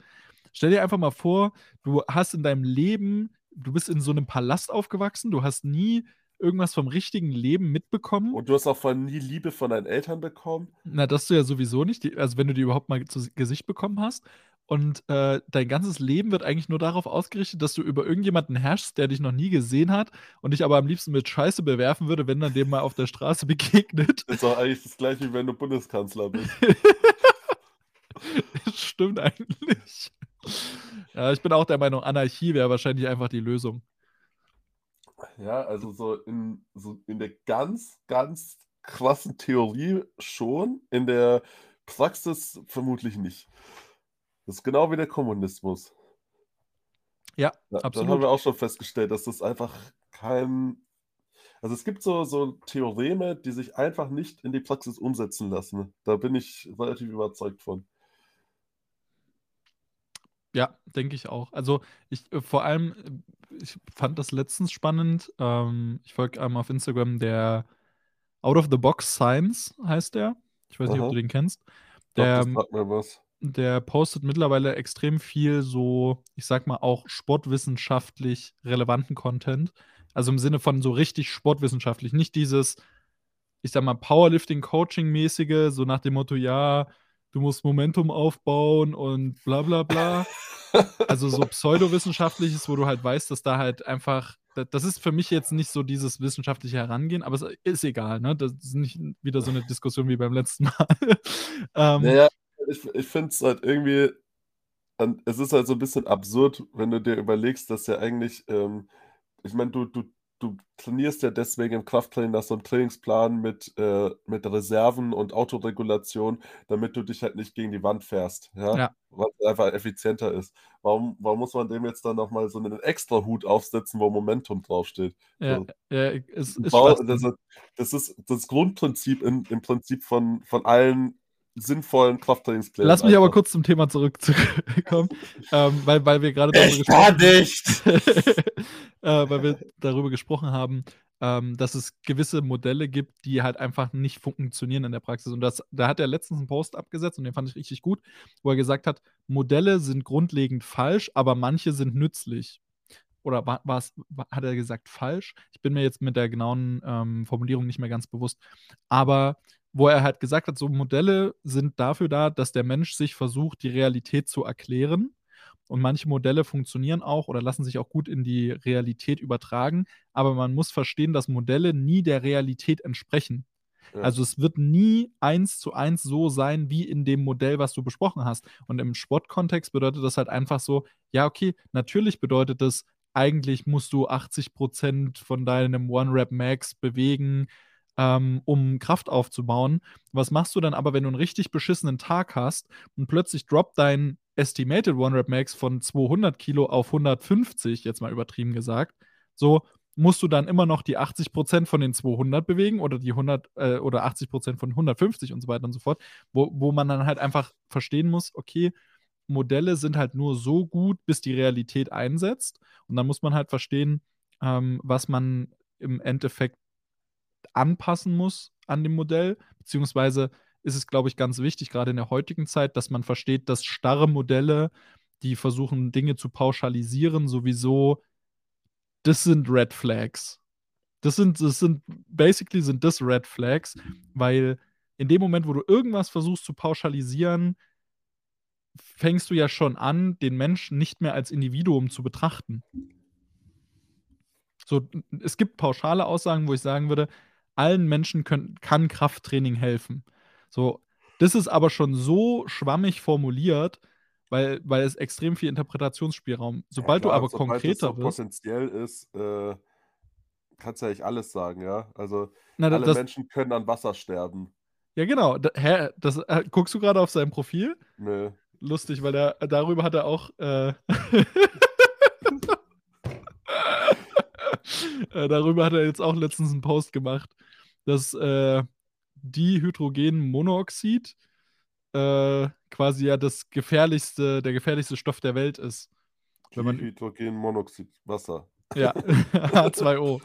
Stell dir einfach mal vor, du hast in deinem Leben, du bist in so einem Palast aufgewachsen, du hast nie irgendwas vom richtigen Leben mitbekommen. Und du hast auch von nie Liebe von deinen Eltern bekommen. Na, das du ja sowieso nicht, die, also wenn du die überhaupt mal zu Gesicht bekommen hast. Und äh, dein ganzes Leben wird eigentlich nur darauf ausgerichtet, dass du über irgendjemanden herrschst, der dich noch nie gesehen hat und dich aber am liebsten mit Scheiße bewerfen würde, wenn dann dem mal auf der Straße begegnet. Ist doch eigentlich das gleiche, wie wenn du Bundeskanzler bist. Das stimmt eigentlich. Ja, ich bin auch der Meinung, Anarchie wäre wahrscheinlich einfach die Lösung. Ja, also so in, so in der ganz, ganz krassen Theorie schon, in der Praxis vermutlich nicht. Das ist genau wie der Kommunismus. Ja, Ja, absolut. haben wir auch schon festgestellt, dass das einfach kein. Also es gibt so, so Theoreme, die sich einfach nicht in die Praxis umsetzen lassen. Da bin ich relativ überzeugt von. Ja, denke ich auch. Also, ich äh, vor allem, äh, ich fand das letztens spannend. Ähm, ich folge einem auf Instagram, der Out of the Box Science heißt der. Ich weiß nicht, ob du den kennst. Doch, Der das sagt mir was. der postet mittlerweile extrem viel so, ich sage mal, auch sportwissenschaftlich relevanten Content. Also, im Sinne von so richtig sportwissenschaftlich, nicht dieses, ich sage mal, Powerlifting-Coaching-mäßige, so nach dem Motto: „Ja, du musst Momentum aufbauen und bla bla bla.“ Also, so pseudowissenschaftliches, wo du halt weißt, dass da halt einfach da das ist für mich jetzt nicht so dieses wissenschaftliche Herangehen, aber es ist egal, ne? Das ist nicht wieder so 'ne Diskussion wie beim letzten Mal. Ähm ja, ich ich finde es halt irgendwie es ist halt so 'n bisschen absurd, wenn du dir überlegst, dass ja eigentlich, ähm ich meine, du du du trainierst ja deswegen im Krafttraining nach so 'nem Trainingsplan mit äh, mit Reserven und Autoregulation, damit du dich halt nicht gegen die Wand fährst, ja, Ja. was einfach effizienter ist. Warum warum muss man dem jetzt dann noch mal so 'nen Extrahut aufsetzen, wo Momentum draufsteht? Ja, So. ja, ist ist Schwachsinn. also, das ist das Grundprinzip im im Prinzip von von allen sinnvollen Krafttrainingsplänen Lass mich aber einfach. kurz zum Thema zurück zurückkommen, ähm, weil weil wir grade darüber gesprochen nicht! äh, weil wir darüber gesprochen haben, ähm, dass es gewisse Modelle gibt, die halt einfach nicht funktionieren in der Praxis. Und das da hat er letztens 'n Post abgesetzt und den fand ich richtig gut, wo er gesagt hat: „Modelle sind grundlegend falsch, aber manche sind nützlich.“ Oder war war's wa hat er gesagt falsch? Ich bin mir jetzt mit der genauen, ähm, Formulierung nicht mehr ganz bewusst. Aber wo er halt gesagt hat, so Modelle sind dafür da, dass der Mensch sich versucht, die Realität zu erklären. Und manche Modelle funktionieren auch oder lassen sich auch gut in die Realität übertragen, aber man muss verstehen, dass Modelle nie der Realität entsprechen. Ja. Also, es wird nie eins zu eins so sein wie in dem Modell, was du besprochen hast. Und im Sportkontext bedeutet das halt einfach so: Ja, okay, natürlich bedeutet das, eigentlich musst du 80 % von deinem One-Rep-Max bewegen, ähm, um Kraft aufzubauen. Was machst du dann aber, wenn du 'n richtig beschissenen Tag hast und plötzlich droppt dein estimated One-Rep-Max von 200 Kilo auf 150, jetzt mal übertrieben gesagt. So, musst du dann immer noch die 80 % von den 200 bewegen oder die 100 äh, oder 80 % von 150 und so weiter und so fort, wo wo man dann halt einfach verstehen muss, okay, Modelle sind halt nur so gut, bis die Realität einsetzt. Und dann muss man halt verstehen, ähm, was man im Endeffekt anpassen muss an dem Modell, beziehungsweise ist es, glaube ich, ganz wichtig, grade in der heutigen Zeit, dass man versteht, dass starre Modelle, die versuchen, Dinge zu pauschalisieren, sowieso das sind Red Flags. Das sind das sind basically sind das Red Flags, weil in dem Moment, wo du irgendwas versuchst zu pauschalisieren fängst du ja schon an, den Menschen nicht mehr als Individuum zu betrachten. So, es gibt pauschale Aussagen, wo ich sagen würde, allen Menschen können kann Krafttraining helfen. So, das ist aber schon so schwammig formuliert, weil weil es extrem viel Interpretationsspielraum Ja sobald du klar, aber sobald es so konkreter wirst potenziell ist, äh, kannst du ja eigentlich alles sagen, ja? Also, Na, da alle das Menschen können an Wasser sterben. Ja, genau. D hä, das äh, guckst du grade auf sein Profil? Ne. Lustig, weil der darüber hat er auch, äh äh, darüber hat er jetzt auch letztens 'n Post gemacht, dass, äh, Dihydrogenmonoxid, äh, quasi ja das gefährlichste der gefährlichste Stoff der Welt ist. Dihydrogenmonoxid, Wasser. Ja, H2O.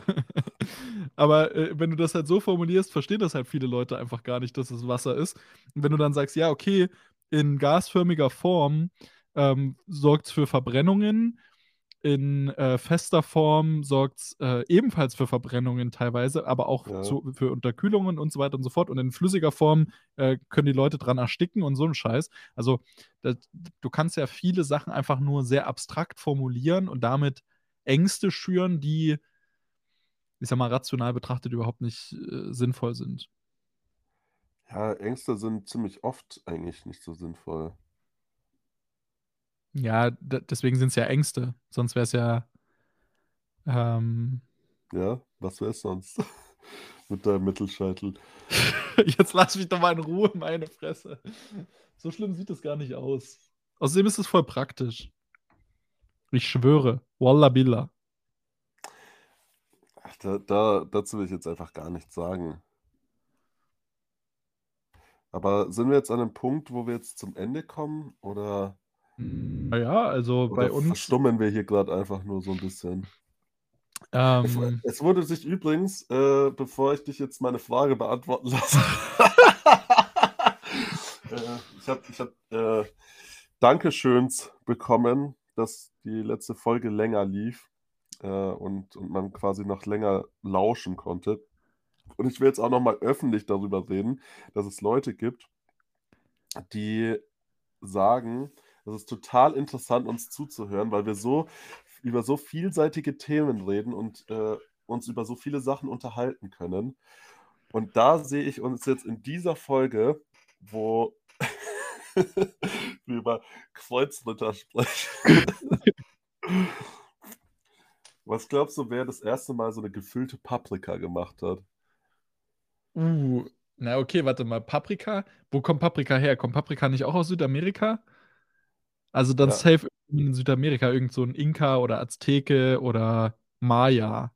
Aber, äh, wenn du das halt so formulierst, verstehen das halt viele Leute einfach gar nicht, dass es Wasser ist. Und wenn du dann sagst: „Ja, okay, in gasförmiger Form, ähm, sorgt's für Verbrennungen, in, äh, fester Form sorgt's, äh, ebenfalls für Verbrennungen teilweise, aber auch Ja. zu für Unterkühlungen und so weiter und so fort. Und in flüssiger Form, äh, können die Leute dran ersticken“ und so 'n Scheiß. Also, da du kannst ja viele Sachen einfach nur sehr abstrakt formulieren und damit Ängste schüren, die ich sage mal, rational betrachtet überhaupt nicht, äh, sinnvoll sind. Ja, Ängste sind ziemlich oft eigentlich nicht so sinnvoll. Ja, de deswegen sind's ja Ängste, sonst wär's ja ähm Ja, was wär's sonst mit deinem Mittelscheitel? Jetzt lass mich doch mal in Ruhe, meine Fresse. So schlimm sieht das gar nicht aus. Außerdem ist es voll praktisch. Ich schwöre, Wallah billah. Ach, da da dazu will ich jetzt einfach gar nichts sagen. Aber sind wir jetzt an 'nem Punkt, wo wir jetzt zum Ende kommen oder Na ja, also Oder bei uns verstummen wir hier gerade einfach nur so ein bisschen? Es, ähm, es wurde sich übrigens, äh, bevor ich dich jetzt meine Frage beantworten lasse, äh, ich habe ich hab, äh, Dankeschöns bekommen, dass die letzte Folge länger lief äh, und, und man quasi noch länger lauschen konnte. Und ich will jetzt auch nochmal öffentlich darüber reden, dass es Leute gibt, die sagen, es ist total interessant, uns zuzuhören, weil wir so über so vielseitige Themen reden und äh, uns über so viele Sachen unterhalten können. Und da sehe ich uns jetzt in dieser Folge, wo wir über Kreuzritter sprechen. Was glaubst du, wer das erste Mal so eine gefüllte Paprika gemacht hat? uh, na okay, warte mal, Paprika? Wo kommt Paprika her? Kommt Paprika nicht auch aus Südamerika? Also dann Ja. safe in Südamerika, irgend so ein Inka oder Azteke oder Maya.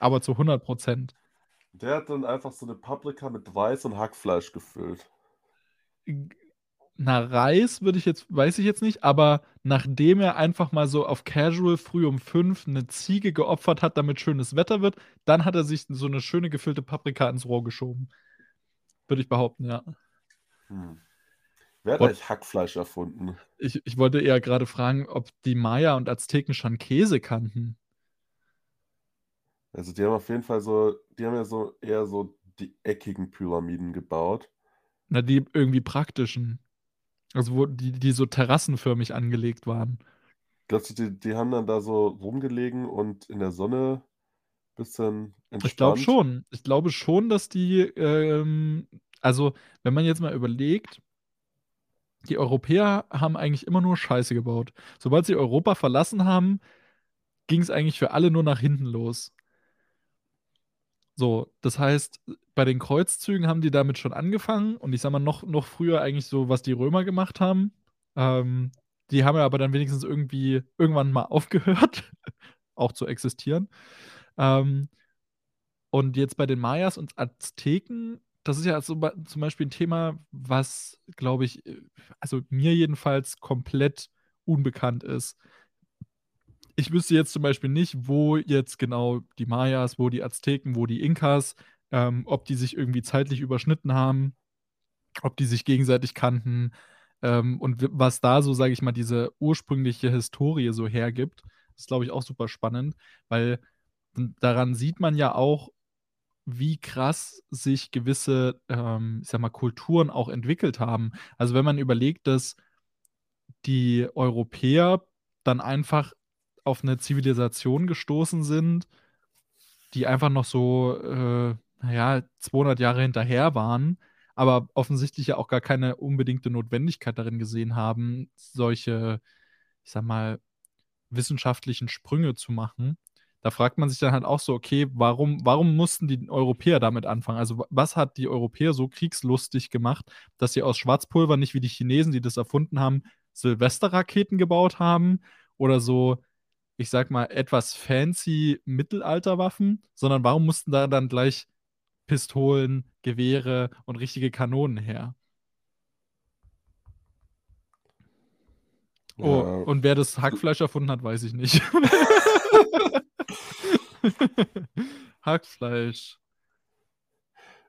Aber zu 100 Prozent. Der hat dann einfach so eine Paprika mit Reis und Hackfleisch gefüllt. Na, Reis würde ich jetzt, weiß ich jetzt nicht, aber nachdem er einfach mal so auf Casual früh um fünf eine Ziege geopfert hat, damit schönes Wetter wird, dann hat er sich so eine schöne gefüllte Paprika ins Rohr geschoben. Würde ich behaupten, ja. Hm. Wer hat eigentlich Hackfleisch erfunden? Ich, ich wollte eher gerade fragen, ob die Maya und Azteken schon Käse kannten. Also die haben auf jeden Fall so, die haben ja so eher so die eckigen Pyramiden gebaut. Na, die irgendwie praktischen. Also, wo die, die so terrassenförmig angelegt waren. Glaubst du, die, die haben dann da so rumgelegen und in der Sonne ein bisschen Ich glaube entspannt? schon. Ich glaube schon, dass die, ähm, also, wenn man jetzt mal überlegt, die Europäer haben eigentlich immer nur Scheiße gebaut. Sobald sie Europa verlassen haben, ging es eigentlich für alle nur nach hinten los. So, das heißt, bei den Kreuzzügen haben die damit schon angefangen und ich sag mal noch, noch früher eigentlich so, was die Römer gemacht haben. Ähm, die haben ja aber dann wenigstens irgendwie irgendwann mal aufgehört, auch zu existieren. Ähm, und jetzt bei den Mayas und Azteken, das ist ja so ba- zum Beispiel ein Thema, was, glaube ich, äh, also mir jedenfalls komplett unbekannt ist. Ich wüsste jetzt zum Beispiel nicht, wo jetzt genau die Mayas, wo die Azteken, wo die Inkas, ähm, ob die sich irgendwie zeitlich überschnitten haben, ob die sich gegenseitig kannten ähm, und was da so, sage ich mal, diese ursprüngliche Historie so hergibt. Das ist, glaube ich, auch super spannend, weil d- daran sieht man ja auch, wie krass sich gewisse, ähm, ich sag mal, Kulturen auch entwickelt haben. Also wenn man überlegt, dass die Europäer dann einfach auf eine Zivilisation gestoßen sind, die einfach noch so, äh, naja, 200 Jahre hinterher waren, aber offensichtlich ja auch gar keine unbedingte Notwendigkeit darin gesehen haben, solche, ich sag mal, wissenschaftlichen Sprünge zu machen. Da fragt man sich dann halt auch so, okay, warum, warum mussten die Europäer damit anfangen? Also, wa- was hat die Europäer so kriegslustig gemacht, dass sie aus Schwarzpulver nicht wie die Chinesen, die das erfunden haben, Silvesterraketen gebaut haben oder so, ich sag mal, etwas fancy Mittelalterwaffen, sondern warum mussten da dann gleich Pistolen, Gewehre und richtige Kanonen her? Oh, Ja. und wer das Hackfleisch erfunden hat, weiß ich nicht. Hackfleisch.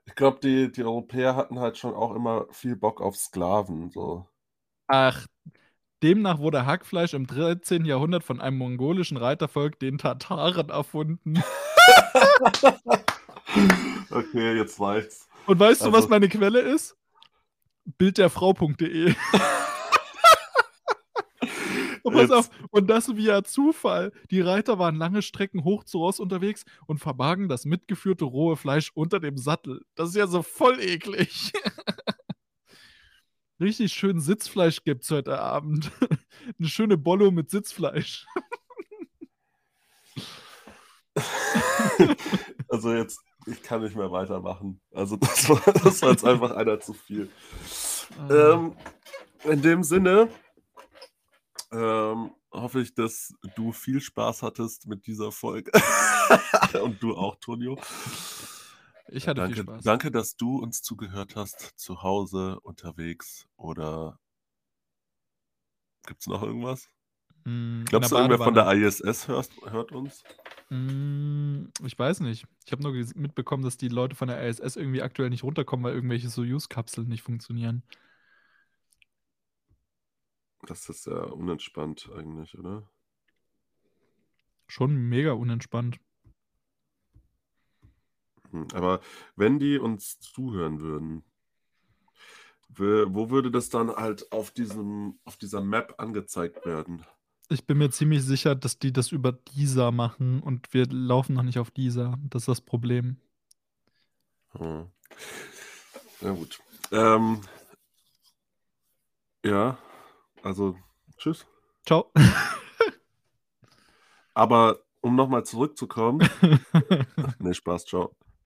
Ich glaube, die, die Europäer hatten halt schon auch immer viel Bock auf Sklaven. So. Ach, demnach wurde Hackfleisch im 13. Jahrhundert von einem mongolischen Reitervolk, den Tataren, erfunden. Okay, jetzt reicht's. Und weißt du, was Also- meine Quelle ist? Bildderfrau.de. Und pass auf, und das via Zufall. Die Reiter waren lange Strecken hoch zu Ross unterwegs und verbargen das mitgeführte rohe Fleisch unter dem Sattel. Das ist ja so voll eklig. Richtig schön Sitzfleisch gibt's heute Abend. Eine schöne Bollo mit Sitzfleisch. Also jetzt, ich kann nicht mehr weitermachen. Also das war, das war jetzt einfach einer zu viel. Ähm, in dem Sinne ähm, hoffe ich, dass du viel Spaß hattest mit dieser Folge. Und du auch, Tonio. ich hatte danke, viel Spaß. danke, dass du uns zugehört hast, zu Hause, unterwegs oder Gibt's noch irgendwas? In Glaubst du, irgendwer von der. ISS hörst hört uns? Hm, ich weiß nicht. Ich habe nur mitbekommen, dass die Leute von der ISS irgendwie aktuell nicht runterkommen, weil irgendwelche Soyuz-Kapseln nicht funktionieren. Das ist ja unentspannt eigentlich, oder? Schon mega unentspannt. Hm, aber wenn die uns zuhören würden wo würde das dann halt auf diesem auf dieser Map angezeigt werden? Ich bin mir ziemlich sicher, dass die das über Deezer machen und wir laufen noch nicht auf Deezer. Das ist das Problem. Hm. Ja gut. Ähm ja, also tschüss. Tschau. Aber um noch mal zurückzukommen ne, Spaß, tschau.